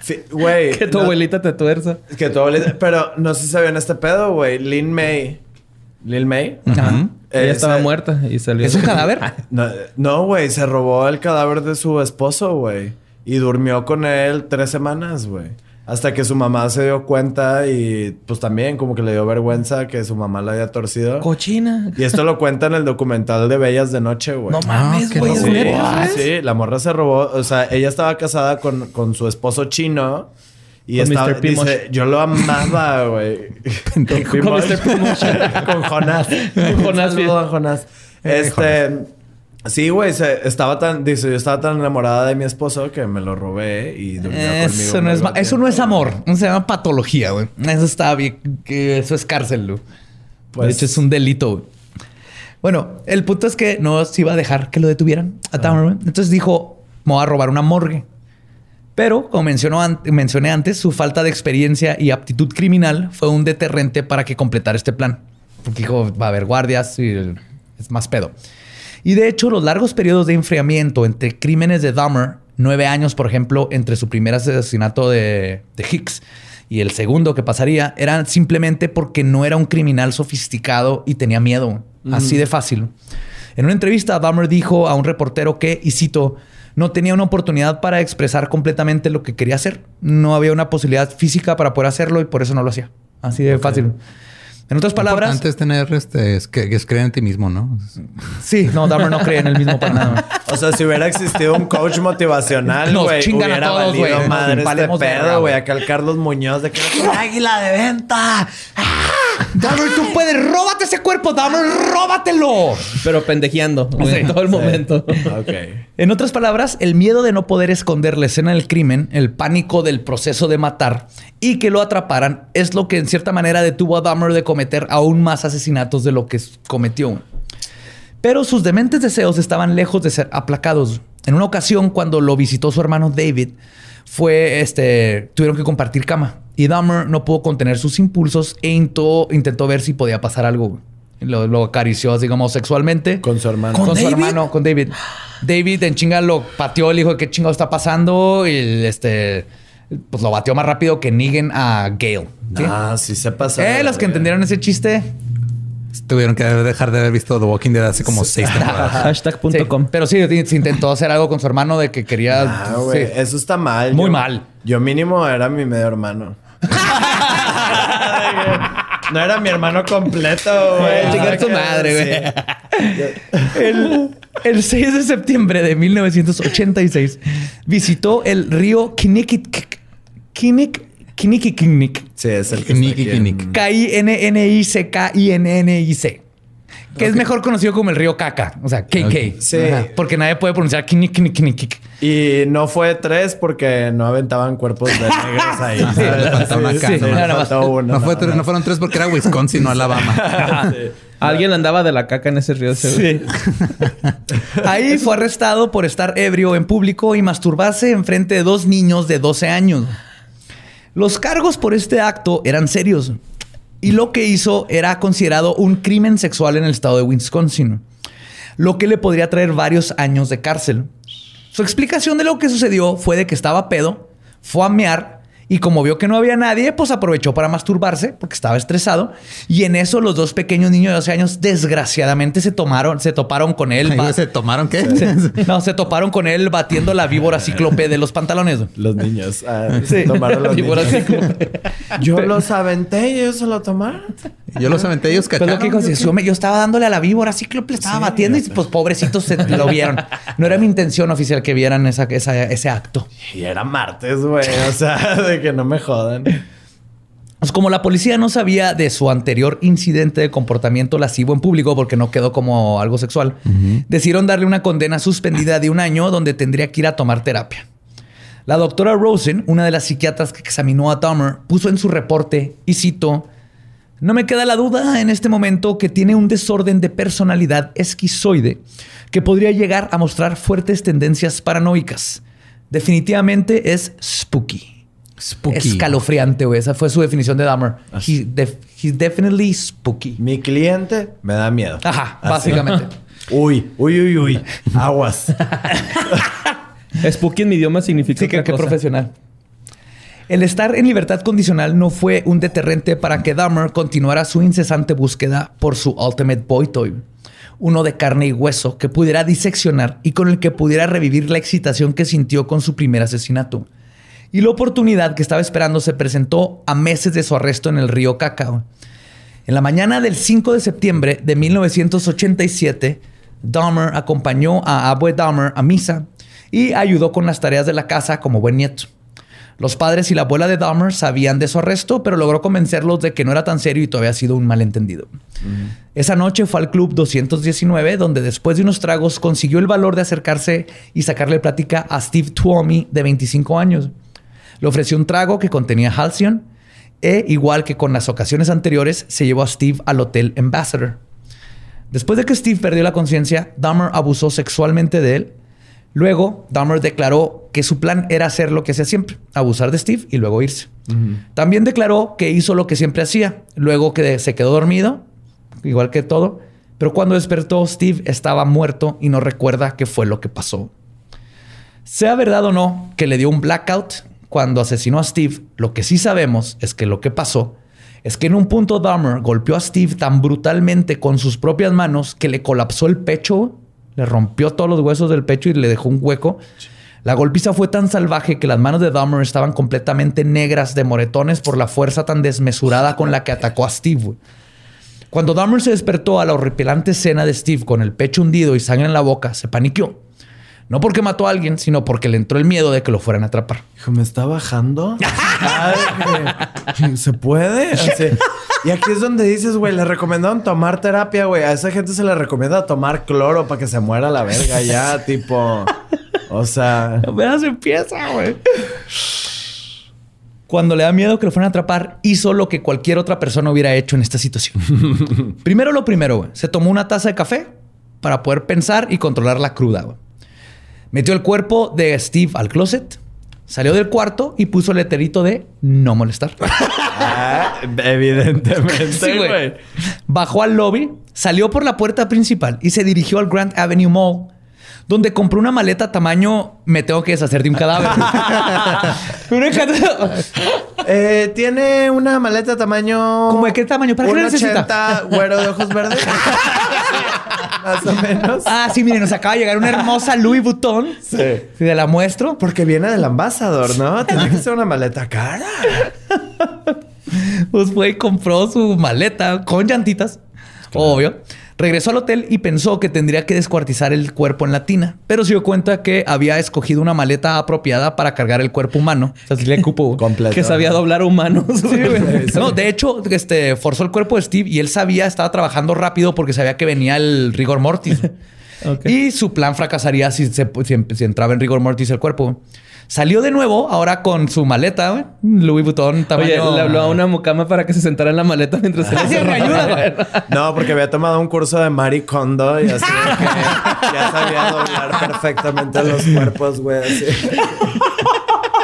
Sí, güey. Que tu no- abuelita te tuerza. Que tu abuelita. Pero no sé si sabían este pedo, güey. Lin May. Lil May. Ajá. Ella Ese- estaba muerta y salió. ¿Es un cadáver? No, No, güey. Se robó el cadáver de su esposo, güey. Y durmió con él tres semanas, güey. Hasta que su mamá se dio cuenta y pues también como que le dio vergüenza que su mamá la haya torcido. Cochina. Y esto lo cuenta en el documental de Bellas de Noche, güey. No mames, qué güey. ¿es Sí, la morra se robó. O sea, ella estaba casada con, con su esposo chino. Y Con estaba, Mr. Dice, yo lo amaba, güey. con Con Mr. Pimosh. con Jonás. Con Jonás, Jonás. Este... Sí, güey, estaba tan, dice, yo estaba tan enamorada de mi esposo que me lo robé y durmió conmigo. Eso no, es, eso no es amor. Eso se llama patología, güey. Eso está bien. Que eso es cárcel, güey. Pues- de hecho, es un delito, güey. Bueno, el punto es que no se iba a dejar que lo detuvieran a güey. Entonces dijo, me voy a robar una morgue. Pero, como mencionó an- mencioné antes, su falta de experiencia y aptitud criminal fue un deterrente para que completara este plan. Porque dijo, va a haber guardias y es más pedo. Y de hecho, los largos periodos de enfriamiento entre crímenes de Dahmer, nueve años, por ejemplo, entre su primer asesinato de, de Hicks y el segundo que pasaría, eran simplemente porque no era un criminal sofisticado y tenía miedo. Así de fácil. En una entrevista, Dahmer dijo a un reportero que, y cito, no tenía una oportunidad para expresar completamente lo que quería hacer. No había una posibilidad física para poder hacerlo y por eso no lo hacía. Así de fácil. En otras palabras, Antes tener este, es que, es creer en ti mismo, ¿no? sí, no, Dahmer no creía en el mismo para nada. O sea, si hubiera existido un coach motivacional, güey, chingan a hubiera todos, valido madre este pedo, güey. Acá el Carlos Muñoz de que un águila de venta. Dahmer, tú puedes, róbate ese cuerpo, Dahmer, róbatelo. Pero pendejeando Sí. todo el momento. Ok. En otras palabras, el miedo de no poder esconder la escena del crimen, el pánico del proceso de matar y que lo atraparan es lo que en cierta manera detuvo a Dahmer de cometer aún más asesinatos de lo que cometió. Pero sus dementes deseos estaban lejos de ser aplacados. En una ocasión, cuando lo visitó su hermano David, fue este, tuvieron que compartir cama y Dahmer no pudo contener sus impulsos e intentó, intentó ver si podía pasar algo. Lo, lo acarició, digamos, sexualmente. Con su hermano. Con, ¿Con su David? hermano, con David. David en chinga lo pateó, le dijo qué chingado está pasando y este, pues lo bateó más rápido que Negan a Gale. ¿sí? Ah, sí se pasa. eh, los que entendieron ese chiste. Tuvieron que dejar de haber visto The Walking Dead hace como seis temporadas. Hashtag.com. Sí, pero sí, se intentó hacer algo con su hermano de que quería. Ah, güey. sí. Eso está mal. Muy Yo- mal. Yo mínimo era mi medio hermano. No era mi hermano completo, güey. Tu madre, güey. El, el 6 de septiembre de 1986 visitó el río. Kinnick. Sí, es el que. K-I-N-N-I-C-K-I-N-N-I-C. Que es mejor conocido como el río Caca. O sea, KK. Sí. Ajá, Porque nadie puede pronunciar kini, kini, kini, kik. Y no fue tres porque no aventaban cuerpos de negros ahí. Sí, faltaba Sí, sí, uno, No, fue tres- no fueron tres porque era Wisconsin, no Alabama. Alguien andaba de la caca en ese río. seguro. Ahí fue arrestado por estar ebrio en público y masturbarse en frente de dos niños de 12 años. Los cargos por este acto eran serios y lo que hizo era considerado un crimen sexual en el estado de Wisconsin, lo que le podría traer varios años de cárcel. Su explicación de lo que sucedió fue de que estaba pedo, fue a mear y como vio que no había nadie, pues aprovechó para masturbarse porque estaba estresado. Y en eso los dos pequeños niños de 12 años desgraciadamente se tomaron, se toparon con él. Ay, ¿Se tomaron qué? no, se toparon con él batiendo la víbora cíclope de los pantalones. Los niños. ah, Sí. Tomaron los Víbora niños. cíclope. Yo los aventé y ellos se lo tomaron. Yo los aventé ellos Pero lo cacharon. que dijo, yo, me- yo estaba dándole a la víbora cíclope, le estaba batiendo y pues pobrecitos se lo vieron. No era mi intención oficial que vieran esa- esa- ese acto. Y era martes, güey. O sea, de que no me jodan. Pues como la policía no sabía de su anterior incidente de comportamiento lascivo en público porque no quedó como algo sexual, decidieron darle una condena suspendida de un año donde tendría que ir a tomar terapia. La doctora Rosen, una de las psiquiatras que examinó a Dahmer, puso en su reporte, y cito, no me queda la duda en este momento que tiene un desorden de personalidad esquizoide que podría llegar a mostrar fuertes tendencias paranoicas. Definitivamente es spooky. Spooky. Escalofriante, güey. Esa fue su definición de Dahmer. He def- he's definitely spooky. Mi cliente me da miedo. Ajá, Así. básicamente. Uy, uy, uy, uy. Aguas. Spooky en mi idioma significa Sí, que, otra que cosa. profesional. El estar en libertad condicional no fue un deterrente para que Dahmer continuara su incesante búsqueda por su Ultimate Boy Toy. Uno de carne y hueso que pudiera diseccionar y con el que pudiera revivir la excitación que sintió con su primer asesinato. Y la oportunidad que estaba esperando se presentó a meses de su arresto en el río Cacao. En la mañana del 5 de septiembre de 1987, Dahmer acompañó a Abue Dahmer a misa y ayudó con las tareas de la casa como buen nieto. Los padres y la abuela de Dahmer sabían de su arresto, pero logró convencerlos de que no era tan serio y todo había sido un malentendido. Esa noche fue al club 219, donde después de unos tragos consiguió el valor de acercarse y sacarle plática a Steve Tuomi, de 25 años. Le ofreció un trago que contenía Halcyon e, igual que con las ocasiones anteriores, se llevó a Steve al Hotel Ambassador. Después de que Steve perdió la conciencia, Dahmer abusó sexualmente de él. Luego, Dahmer declaró que su plan era hacer lo que hacía siempre, abusar de Steve y luego irse. También declaró que hizo lo que siempre hacía, luego que se quedó dormido, igual que todo, pero cuando despertó Steve estaba muerto y no recuerda qué fue lo que pasó. Sea verdad o no que le dio un blackout cuando asesinó a Steve, lo que sí sabemos es que lo que pasó es que en un punto Dahmer golpeó a Steve tan brutalmente con sus propias manos que le colapsó el pecho, le rompió todos los huesos del pecho y le dejó un hueco. La golpiza fue tan salvaje que las manos de Dahmer estaban completamente negras de moretones por la fuerza tan desmesurada con la que atacó a Steve. Cuando Dahmer se despertó a la horripilante escena de Steve con el pecho hundido y sangre en la boca, se paniqueó. No porque mató a alguien, sino porque le entró el miedo de que lo fueran a atrapar. Hijo, ¿me está bajando? Ay. ¿Se puede? Así. Y aquí es donde dices, güey, le recomendaron tomar terapia, güey. A esa gente se le recomienda tomar cloro para que se muera la verga ya, tipo... O sea... Apenas empieza, güey. Cuando le da miedo que lo fueran a atrapar, hizo lo que cualquier otra persona hubiera hecho en esta situación. primero lo primero, güey. Se tomó una taza de café para poder pensar y controlar la cruda, güey. Metió el cuerpo de Steve al closet, salió del cuarto y puso el letrerito de no molestar. Ah, evidentemente, Sí, güey. Bajó al lobby, salió por la puerta principal y se dirigió al Grand Avenue Mall, donde compró una maleta tamaño me tengo que deshacer de un cadáver. Eh, Tiene una maleta tamaño... ¿Cómo de qué tamaño? ¿Para qué la necesita? 1.80, güero de ojos verdes. Más o menos. ah, sí, miren, nos acaba de llegar una hermosa Louis Vuitton. Sí. Si te la muestro. Porque viene del ambasador, ¿no? Tiene que ser una maleta cara. Pues fue y compró su maleta con llantitas. Obvio. Regresó al hotel y pensó que tendría que descuartizar el cuerpo en la tina, pero se dio cuenta que había escogido una maleta apropiada para cargar el cuerpo humano. O sea, sí le cupo. Completo. Que sabía doblar humanos. güey. No, de hecho, este, forzó el cuerpo de Steve y él sabía, estaba trabajando rápido porque sabía que venía el rigor mortis. Ok. Y su plan fracasaría si, se- si si entraba en rigor mortis el cuerpo. Salió de nuevo, ahora con su maleta, güey. Louis Vuitton, tamaño... Oye, le habló a una mucama para que se sentara en la maleta mientras se Ay, me ayuda, güey. No, porque había tomado un curso de Marie Kondo y así que ya sabía doblar perfectamente los cuerpos, güey. Así.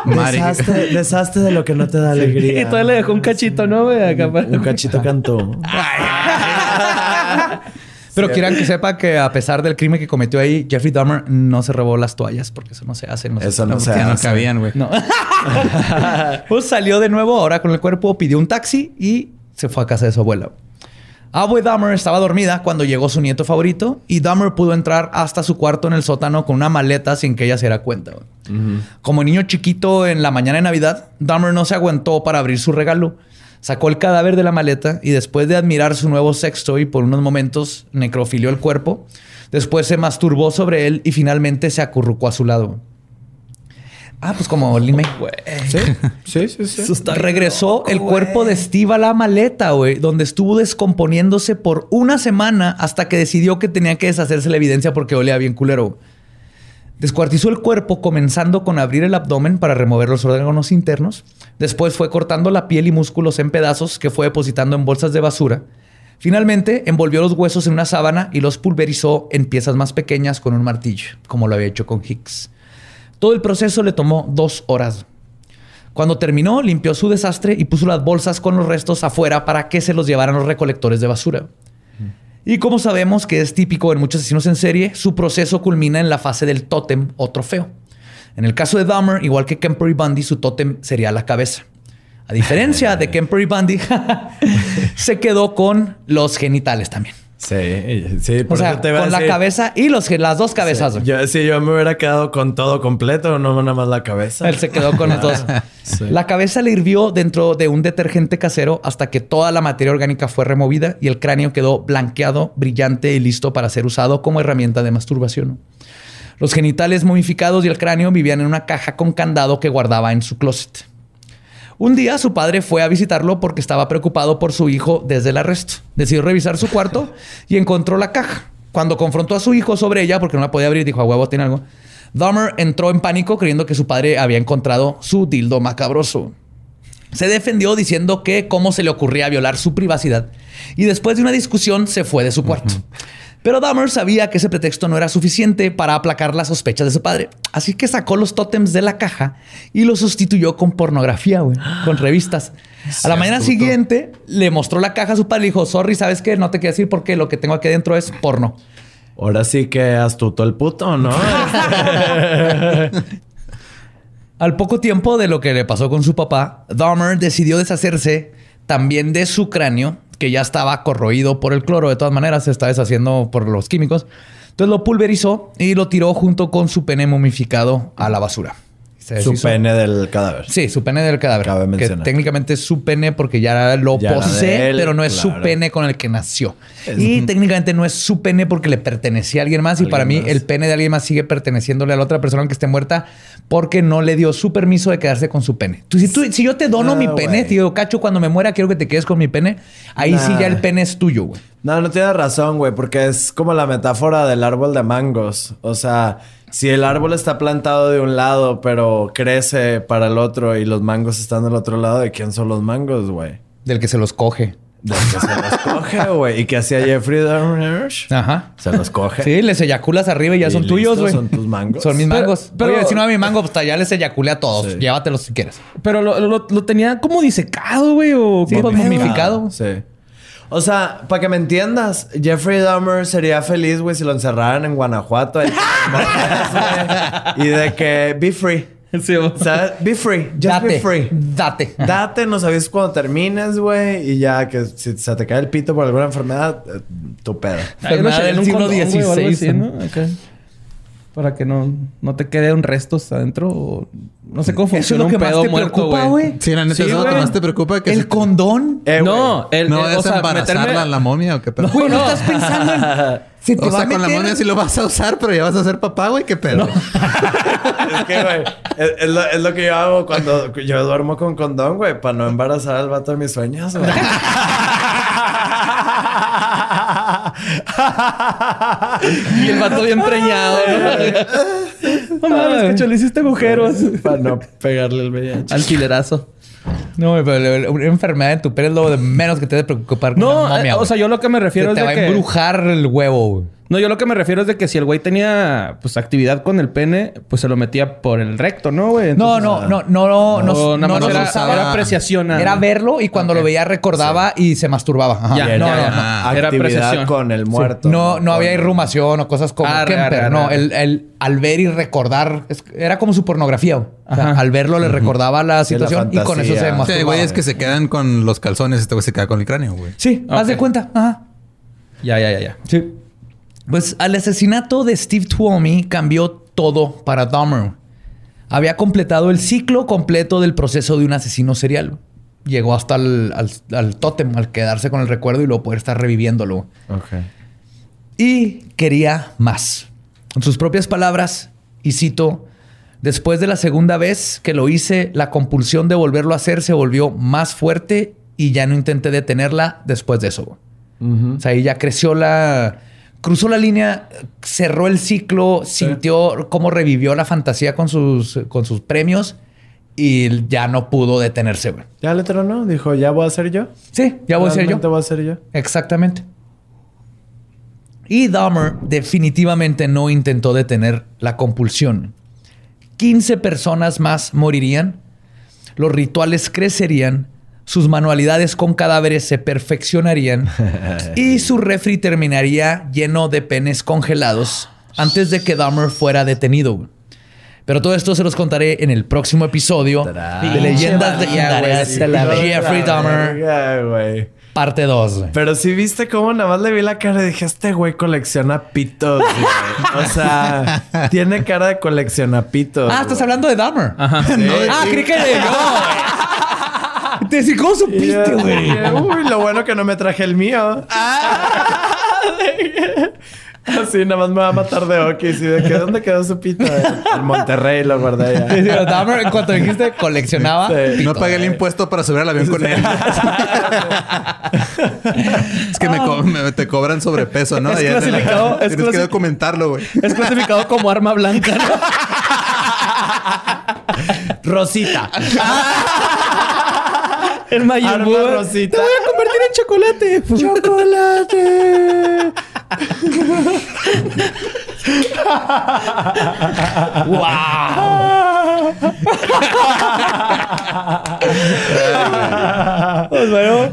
Mari. Deshazte, deshazte de lo que no te da alegría. Y todavía le dejó un cachito, ¿no, güey? Acá para- Un cachito cantó. Pero quieran que sepa que a pesar del crimen que cometió ahí, Jeffrey Dahmer no se robó las toallas porque eso no se hace. No se- Eso no se Ya no hace. cabían, güey. No. pues salió de nuevo ahora con el cuerpo, pidió un taxi y se fue a casa de su abuela. Abue Dahmer estaba dormida cuando llegó su nieto favorito y Dahmer pudo entrar hasta su cuarto en el sótano con una maleta sin que ella se diera cuenta. güey. Como niño chiquito en la mañana de Navidad, Dahmer no se aguantó para abrir su regalo. Sacó el cadáver de la maleta y después de admirar su nuevo sextoy por unos momentos, necrofilió el cuerpo. Después se masturbó sobre él y finalmente se acurrucó a su lado. Ah, pues como Lin. Sí, sí, sí. sí. Regresó el cuerpo de Steve a la maleta, güey, donde estuvo descomponiéndose por una semana hasta que decidió que tenía que deshacerse la evidencia porque olía bien culero. Descuartizó el cuerpo comenzando con abrir el abdomen para remover los órganos internos. Después fue cortando la piel y músculos en pedazos que fue depositando en bolsas de basura. Finalmente envolvió los huesos en una sábana y los pulverizó en piezas más pequeñas con un martillo, como lo había hecho con Hicks. Todo el proceso le tomó dos horas. Cuando terminó, limpió su desastre y puso las bolsas con los restos afuera para que se los llevaran los recolectores de basura. Y como sabemos que es típico en muchos asesinos en serie, su proceso culmina en la fase del tótem o trofeo. En el caso de Dahmer, igual que Kemper y Bundy, su tótem sería la cabeza. A diferencia de Kemper y Bundy, se quedó con los genitales también. Sí, sí. O por sea, eso te iba a con la decir. cabeza y los, las dos cabezas. güey. Yo, sí, yo me hubiera quedado con todo completo, no nada más la cabeza. Él se quedó con los dos. Sí. La cabeza le hirvió dentro de un detergente casero hasta que toda la materia orgánica fue removida y el cráneo quedó blanqueado, brillante y listo para ser usado como herramienta de masturbación. Los genitales momificados y el cráneo vivían en una caja con candado que guardaba en su closet. Un día su padre fue a visitarlo porque estaba preocupado por su hijo desde el arresto. Decidió revisar su cuarto y encontró la caja. Cuando confrontó a su hijo sobre ella, porque no la podía abrir, dijo, a huevo, tiene algo. Dahmer entró en pánico creyendo que su padre había encontrado su dildo macabroso. Se defendió diciendo que cómo se le ocurría violar su privacidad y después de una discusión se fue de su cuarto. Pero Dahmer sabía que ese pretexto no era suficiente para aplacar las sospechas de su padre. Así que sacó los tótems de la caja y los sustituyó con pornografía, güey, con revistas. A la mañana siguiente le mostró la caja a su padre y le dijo, sorry, ¿sabes qué? No te quiero decir porque lo que tengo aquí adentro es porno. Ahora sí que astuto el puto, ¿no? Al poco tiempo de lo que le pasó con su papá, Dahmer decidió deshacerse también de su cráneo, que ya estaba corroído por el cloro. De todas maneras, se está deshaciendo por los químicos. Entonces lo pulverizó y lo tiró junto con su pene momificado a la basura. Se Su deshizo- pene del cadáver. Sí, su pene del cadáver. Cabe que mencionar. técnicamente es su pene porque ya lo Ya era posee, de él, pero no es su claro. pene con el que nació. Es- Y técnicamente no es su pene porque le pertenecía a alguien más. Y Alguien para mí, más. el pene de alguien más sigue perteneciéndole a la otra persona que esté muerta porque no le dio su permiso de quedarse con su pene. Tú, si, tú- si yo te dono Ah, mi pene, güey. tío Cacho, cuando me muera quiero que te quedes con mi pene, ahí sí Nah. ya el pene es tuyo, güey. No, no tienes razón, güey, porque es como la metáfora del árbol de mangos. O sea, si el árbol está plantado de un lado, pero crece para el otro y los mangos están del otro lado, ¿de quién son los mangos, güey? Del que se los coge. Del que se los coge, güey. ¿Y qué hacía Jeffrey Dahmer? Ajá. Se los coge. Sí, les eyaculas arriba y ya Y son listo, tuyos, güey. son tus mangos. Son mis Pero- mangos. pero- Oye, si no a mi mango, pues ya les eyaculé a todos. Sí. Llévatelos si quieres. Pero lo, lo- lo tenía como disecado, güey. O Sí, momificado. Sí. O sea, para que me entiendas, Jeffrey Dahmer sería feliz, güey, si lo encerraran en Guanajuato. ahí, y de que be free. Sí, o- ¿Sabes? Be free. Just Date. be free. Date. Date, nos avisas cuando termines, güey. Y ya que si se te cae el pito por alguna enfermedad, eh, tu pedo. Enfermedad en del un siglo condón, güey, o algo así, XVI. ¿no? Acá. Para que no, no te queden restos adentro o No sé cómo Eso es funciona lo que un más pedo te muerto, preocupa, güey. güey. Sí, la neta, Sí, eso es lo que güey. más te preocupa. Que El se- condón. Eh, güey. No, el, no el- es o sea, embarazarla meterme- a la momia o qué pedo. Güey, no estás pensando en... Se te O va sea, a con la meter- momia sí lo vas a usar, pero ya vas a ser papá, güey. ¿Qué pedo? Es que, güey, es, es lo, es lo que yo hago cuando yo duermo con condón, güey, para no embarazar al vato de mis sueños, güey. Y el vato bien preñado, ¿no? No mames, que le hiciste agujeros. para no pegarle el VIH. Alquilerazo. No, pero una enfermedad en tu pelo es lo de menos que te debe preocupar con No, una momia, eh, o sea, yo lo que me Se refiero te es va de a que... embrujar el huevo, güey. No, yo lo que me refiero es de que si el güey tenía pues actividad con el pene, pues se lo metía por el recto, ¿no, güey? No, Entonces, no, no, no, no, no, no, nada no, más no era, usaba. era apreciación. Era más. verlo y cuando lo veía recordaba y se masturbaba. Ajá. Ya, no, ya, no, ya. no. Ah, era apreciación. con el muerto. No, no había irrumación o cosas como Arre, Kemper. arre, no, arre. el, el- al ver y recordar es- era como su pornografía. O sea, Ajá. al verlo le recordaba la Sí, la situación y con eso se fantasía. Sí, masturbaba. güey, es que se quedan con los calzones. Este güey se queda con el cráneo, güey. Sí, haz de cuenta. Ajá. Ya, ya, ya, ya. Sí. Pues al asesinato de Steve Tuomi cambió todo para Dahmer. Había completado el ciclo completo del proceso de un asesino serial. Llegó hasta el, al, al tótem, al quedarse con el recuerdo y luego poder estar reviviéndolo. Ok. Y quería más. En sus propias palabras, y cito, después de la segunda vez que lo hice, la compulsión de volverlo a hacer se volvió más fuerte y ya no intenté detenerla después de eso. O sea, ahí ya creció la... Cruzó la línea, cerró el ciclo, sintió cómo revivió la fantasía con sus, con sus premios y ya no pudo detenerse. güey. Ya le tronó. Dijo, ¿ya voy a ser yo? Sí, ya voy a ser yo. ¿Realmente voy a ser yo? Exactamente. Y Dahmer definitivamente no intentó detener la compulsión. 15 personas más morirían, los rituales crecerían, sus manualidades con cadáveres se perfeccionarían y su refri terminaría lleno de penes congelados antes de que Dahmer fuera detenido. Pero todo esto se los contaré en el próximo episodio de Leyendas Legendarias de Jeffrey Dahmer, parte 2. Pero sí viste cómo nada más le vi la cara y dije, este güey colecciona pitos, güey. O sea, tiene cara de colecciona pitos. Ah, estás hablando de Dahmer. Ajá. Ah, creí que de. Te decía, ¿cómo supiste, güey? Uy, lo bueno que no me traje el mío. Así nada más me va a matar de Okis. ¿Y de qué? ¿Dónde quedó su pito? En Monterrey lo guardé ya. en cuanto dijiste, coleccionaba. Sí. No pagué el impuesto para subir al avión con él. es que me, co- me- te cobran sobrepeso, ¿no? Es Allá es Tienes que documentarlo, güey. Es clasificado como arma blanca, ¿no? Rosita. El Mayimbu. Arma rosita. Te voy a convertir en chocolate. ¡Chocolate! Pues bueno,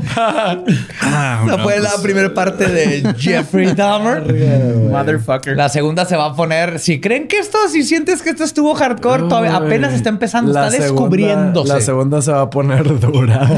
esa fue la primera parte de Jeffrey Dahmer. Motherfucker. La segunda se va a poner. Si creen que esto, si sientes que esto estuvo hardcore, todavía apenas está empezando, La está segunda- descubriéndose. La segunda se va a poner dura.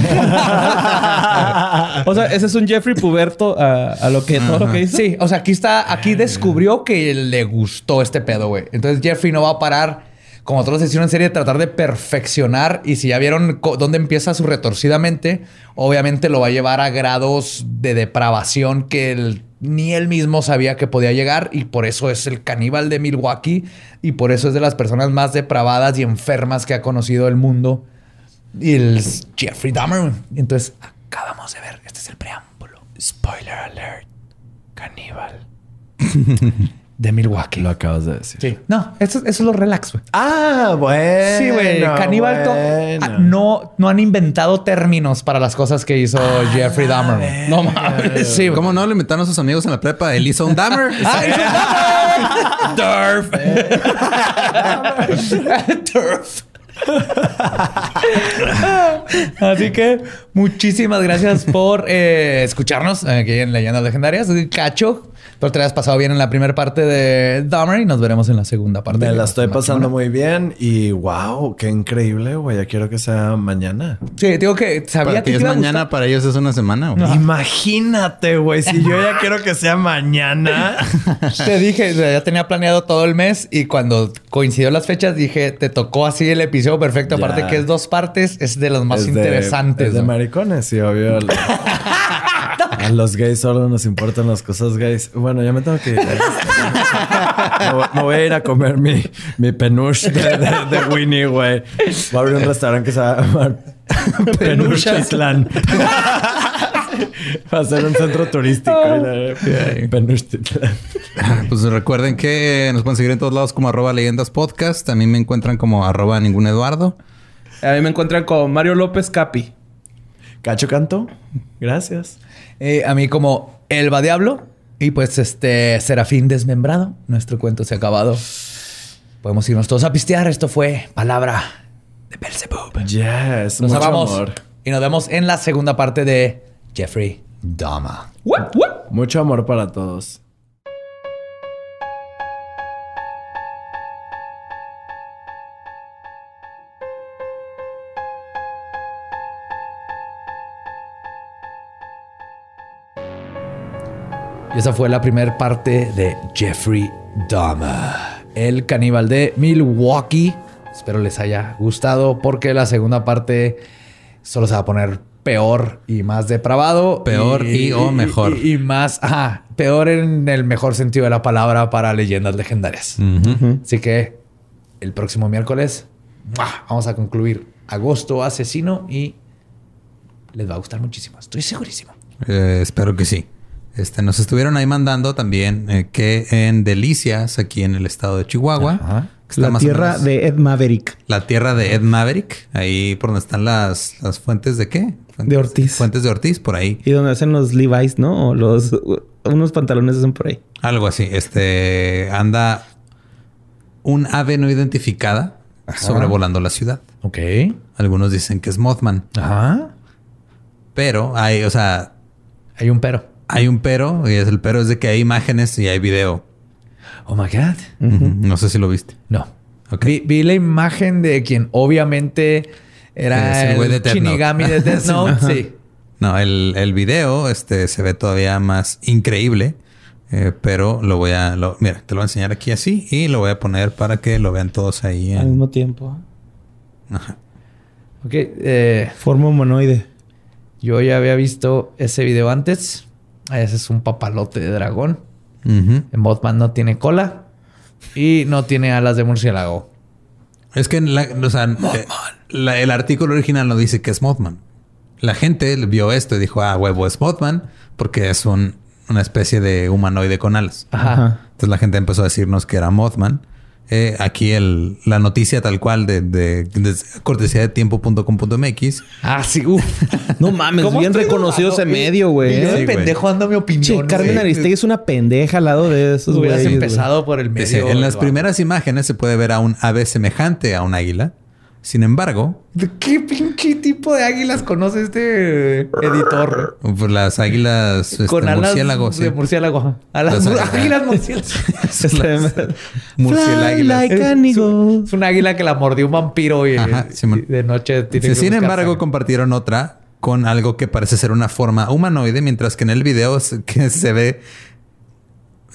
O sea, ese es un Jeffrey puberto a, a lo que todo lo que hizo. Sí, o sea, aquí está, aquí descubrió que le gustó este pedo, güey. Entonces Jeffrey no va a parar, como todos hicieron en serie, de tratar de perfeccionar. Y si ya vieron dónde empieza su retorcida mente, obviamente lo va a llevar a grados de depravación que ni él mismo sabía que podía llegar. Y por eso es el caníbal de Milwaukee. Y por eso es de las personas más depravadas y enfermas que ha conocido el mundo. Y el Jeffrey Dahmer. Entonces, acabamos de ver. Este es el preámbulo. Spoiler alert. Caníbal. de Milwaukee. Lo acabas de decir. Sí. No, eso, eso es lo relax, güey. Ah, bueno. Sí, güey. Caníbal. bueno. ah, no, no han inventado términos para las cosas que hizo Jeffrey Dahmer. güey. No mames. Sí, güey. ¿Cómo no le inventaron a sus amigos en la prepa? Él hizo un Dahmer. Ah, hizo Dahmer. Durf. Durf. Así que muchísimas gracias por eh, escucharnos aquí en Leyendas Legendarias. Soy Cacho. Pero te has pasado bien en la primera parte de Dahmer y nos veremos en la segunda parte. Me de la estoy pasando muy bien y wow, qué increíble, güey. Ya quiero que sea mañana. Sí, digo que sabía Para ti que es mañana, para ellos es una semana. güey. Imagínate, güey, si yo ya quiero que sea mañana. Te dije, ya tenía planeado todo el mes y cuando coincidió las fechas dije, te tocó así el episodio perfecto. Ya. Aparte que es dos partes, es de los más Es de- interesantes. es de ¿no? maricones, sí, obvio. A los gays solo nos importan las cosas gays. Bueno, ya me tengo que ir. me, voy, me voy a ir a comer mi, mi penuche de, de- de Winnie, güey. Voy a abrir un restaurante que se va a llamar Penuchtitlán. Va a ser un centro turístico. Penuchtitlán. Pues recuerden que nos pueden seguir en todos lados como arroba leyendas podcast. También me encuentran como arroba ningún Eduardo. A mí me encuentran con Mario López Capi. Cacho Canto, gracias. Eh, a mí como Elba Diablo y pues este Serafín Desmembrado. Nuestro cuento se ha acabado. Podemos irnos todos a pistear. Esto fue Palabra de Belzebub. Yes, Nos mucho amamos amor. y nos vemos en la segunda parte de Jeffrey Dahmer. Mucho amor para todos. Y esa fue la primera parte de Jeffrey Dahmer, el caníbal de Milwaukee. Espero les haya gustado porque la segunda parte solo se va a poner peor y más depravado. Peor y o mejor. Y, y más, ajá, peor en el mejor sentido de la palabra para leyendas legendarias. Así que el próximo miércoles ¡mua! vamos a concluir Agosto Asesino y les va a gustar muchísimo. Estoy segurísimo. Eh, espero que sí. Este, nos estuvieron ahí mandando también eh, que en Delicias, aquí en el estado de Chihuahua, Ajá. está La tierra de Ed Maverick. la tierra de Ed Maverick, ahí por donde están las, las fuentes de qué? Fuentes- De Ortiz. Fuentes de Ortiz, por ahí. Y donde hacen los Levi's, ¿no? O los... Unos pantalones hacen por ahí. Algo así. Este anda un ave no identificada sobrevolando la ciudad. Ok. Algunos dicen que es Mothman, Ajá. pero hay, o sea, Hay un pero. Hay un pero y es el pero es de que hay imágenes y hay video. Oh my God. No sé si lo viste. No. Ok. Vi, vi la imagen de quien obviamente era el güey de Death Note. Shinigami de Death Note. sí. No, el, el video este, se ve todavía más increíble, eh, pero lo voy a... Lo, mira, te lo voy a enseñar aquí así y lo voy a poner para que lo vean todos ahí. Al en- mismo tiempo. Ajá. Ok. eh, Forma humanoide. yo ya había visto ese video antes. Ese es un papalote de dragón. En Mothman no tiene cola y no tiene alas de murciélago. Es que la- o sea, eh, la- el artículo original no dice que es Mothman. La gente vio esto y dijo, ah, huevo, es Mothman porque es un- una especie de humanoide con alas. Ajá. Entonces la gente empezó a decirnos que era Mothman. Eh, aquí el, la noticia tal cual de, de, de cortesía de tiempo.com.mx. Ah, sí. Uf. No mames, ¿Cómo bien reconocido ese medio, güey. Yo de Sí, güey. pendejo dando mi opinión. Che, Carmen güey. Aristegui es una pendeja al lado de esos Hubieras güeyes, empezado por el medio. Dice, en las primeras imágenes se puede ver a un ave semejante a un águila. Sin embargo, ¿De qué pinche tipo de águilas conoce este editor? pues, las águilas este, Con alas murciélagos. de sí. murciélago. Las mur- águilas. murciélagos. like an eagle. es una águila que la mordió un vampiro y, Ajá, Simón. y de noche tiene Sí, que sin embargo, sangre. compartieron otra con algo que parece ser una forma humanoide, mientras que en el video se- que se ve.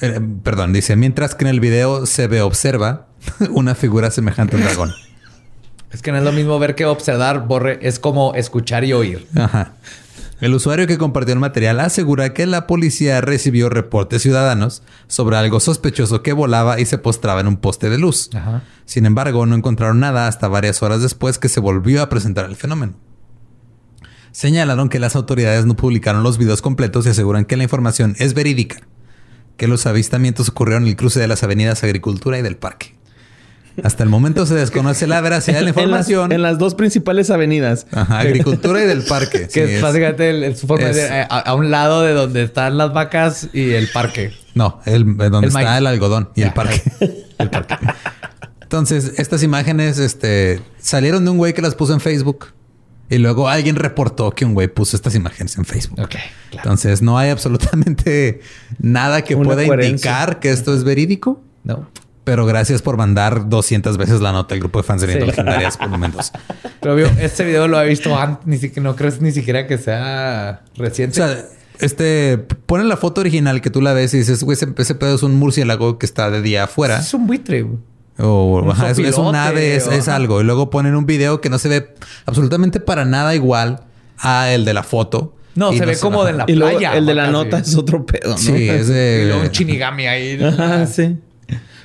eh, perdón, dice, mientras que en el video se ve, observa una figura semejante a un dragón. Es que no es lo mismo ver que observar, borre. Es como escuchar y oír. Ajá. El usuario que compartió el material asegura que la policía recibió reportes ciudadanos sobre algo sospechoso que volaba y se postraba en un poste de luz. Ajá. Sin embargo, no encontraron nada hasta varias horas después que se volvió a presentar el fenómeno. Señalaron que las autoridades no publicaron los videos completos y aseguran que la información es verídica, que los avistamientos ocurrieron en el cruce de las avenidas Agricultura y del Parque. Hasta el momento se desconoce la veracidad de la En las, información. en las dos principales avenidas. Ajá, Agricultura y del Parque. Que sí, es básicamente el- el- su forma es- de- a, a un lado de donde están las vacas y el parque. No, el, donde El está maíz. el algodón y Ya. el parque. el parque. Entonces, estas imágenes este, salieron de un güey que las puso en Facebook. Y luego alguien reportó que un güey puso estas imágenes en Facebook. Ok, claro. Entonces no hay absolutamente nada que Una pueda coherencia. indicar que esto es verídico. No. Pero gracias por mandar 200 veces la nota al grupo de fans de Sí. legendarias por momentos. Pero obvio, este video lo he visto antes, ni siquiera, no crees ni siquiera que sea O reciente. sea, este ponen la foto original que tú la ves y dices, güey, ese, ese pedo es un murciélago que está de día afuera. es un buitre, güey. O Un ajá, es, es un ave, es, o- algo. Y luego ponen un video que no se ve absolutamente para nada igual a el de la foto. No, Y se ve como de la Y luego playa. el de la nota es otro pedo, ¿no? Sí, es Y de... luego un chinigami ahí. Ajá, sí.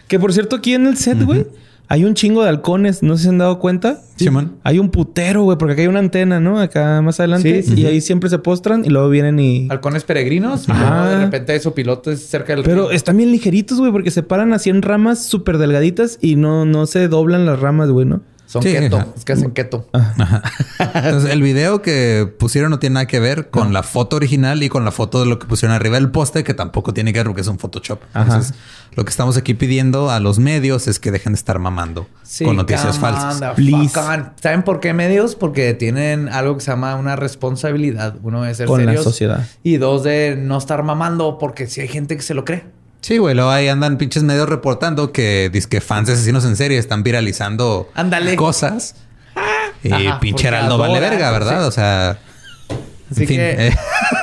Que por cierto, aquí en el set, güey, hay un chingo de halcones. No sé si se han dado cuenta. Simón. Hay un putero, güey, porque acá hay una antena, ¿no? Acá más adelante. Sí, y ahí siempre se postran y luego vienen y. Halcones peregrinos. Y Ajá. luego de repente hay sopilotes cerca del Pero río. están bien ligeritos, güey, porque se paran así en ramas súper delgaditas y no, no se doblan las ramas, güey, ¿no? Son Sí, keto. ajá. Es que hacen keto. Ajá. Entonces, el video que pusieron no tiene nada que ver con la foto original y con la foto de lo que pusieron arriba del poste, que tampoco tiene que ver porque es un Photoshop. Ajá. Entonces, lo que estamos aquí pidiendo a los medios es que dejen de estar mamando Sí, con noticias falsas. ¿Saben por qué medios? Porque tienen algo que se llama una responsabilidad. Uno de ser Con la serios. sociedad. Y dos de no estar mamando porque si hay gente que se lo cree. Sí, güey, luego ahí andan pinches medios reportando que que fans de asesinos en serie están viralizando Ándale. cosas. Y Ajá, pinche Heraldo vale verga, ¿verdad? sí. O sea, Así en fin, que- eh,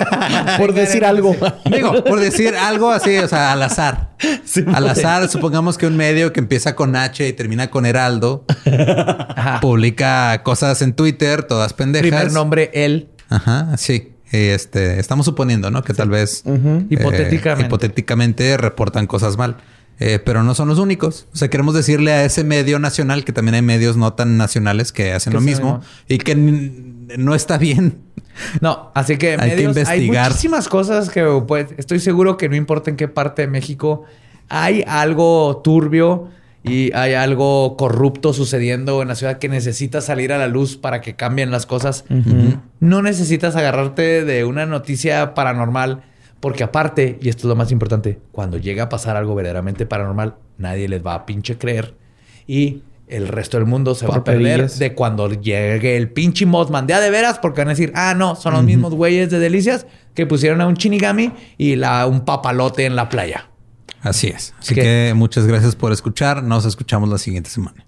Por decir algo. digo, por decir algo así, o sea, al azar. al azar, supongamos que un medio que empieza con H y termina con Heraldo publica cosas en Twitter, todas pendejas. Primer nombre, él. Ajá, sí. Este, estamos suponiendo, ¿no? Que tal vez eh, Hipotéticamente. hipotéticamente reportan cosas mal. Eh, pero no son los únicos. O sea, queremos decirle a ese medio nacional que también hay medios no tan nacionales que hacen Que lo mismo y que no está bien. No, así que, Hay que medios, hay investigar. muchísimas cosas que pues, estoy seguro que no importa en qué parte de México hay algo turbio y hay algo corrupto sucediendo en la ciudad que necesita salir a la luz para que cambien las cosas. No necesitas agarrarte de una noticia paranormal porque aparte, y esto es lo más importante, cuando llega a pasar algo verdaderamente paranormal, nadie les va a pinche creer y el resto del mundo se va a perder de cuando llegue el pinche Mothman de a de veras, porque van a decir, ah, no, son los mismos güeyes de Delicias que pusieron a un Shinigami y la, un papalote en la playa. Así es. Así Que- que muchas gracias por escuchar. Nos escuchamos la siguiente semana.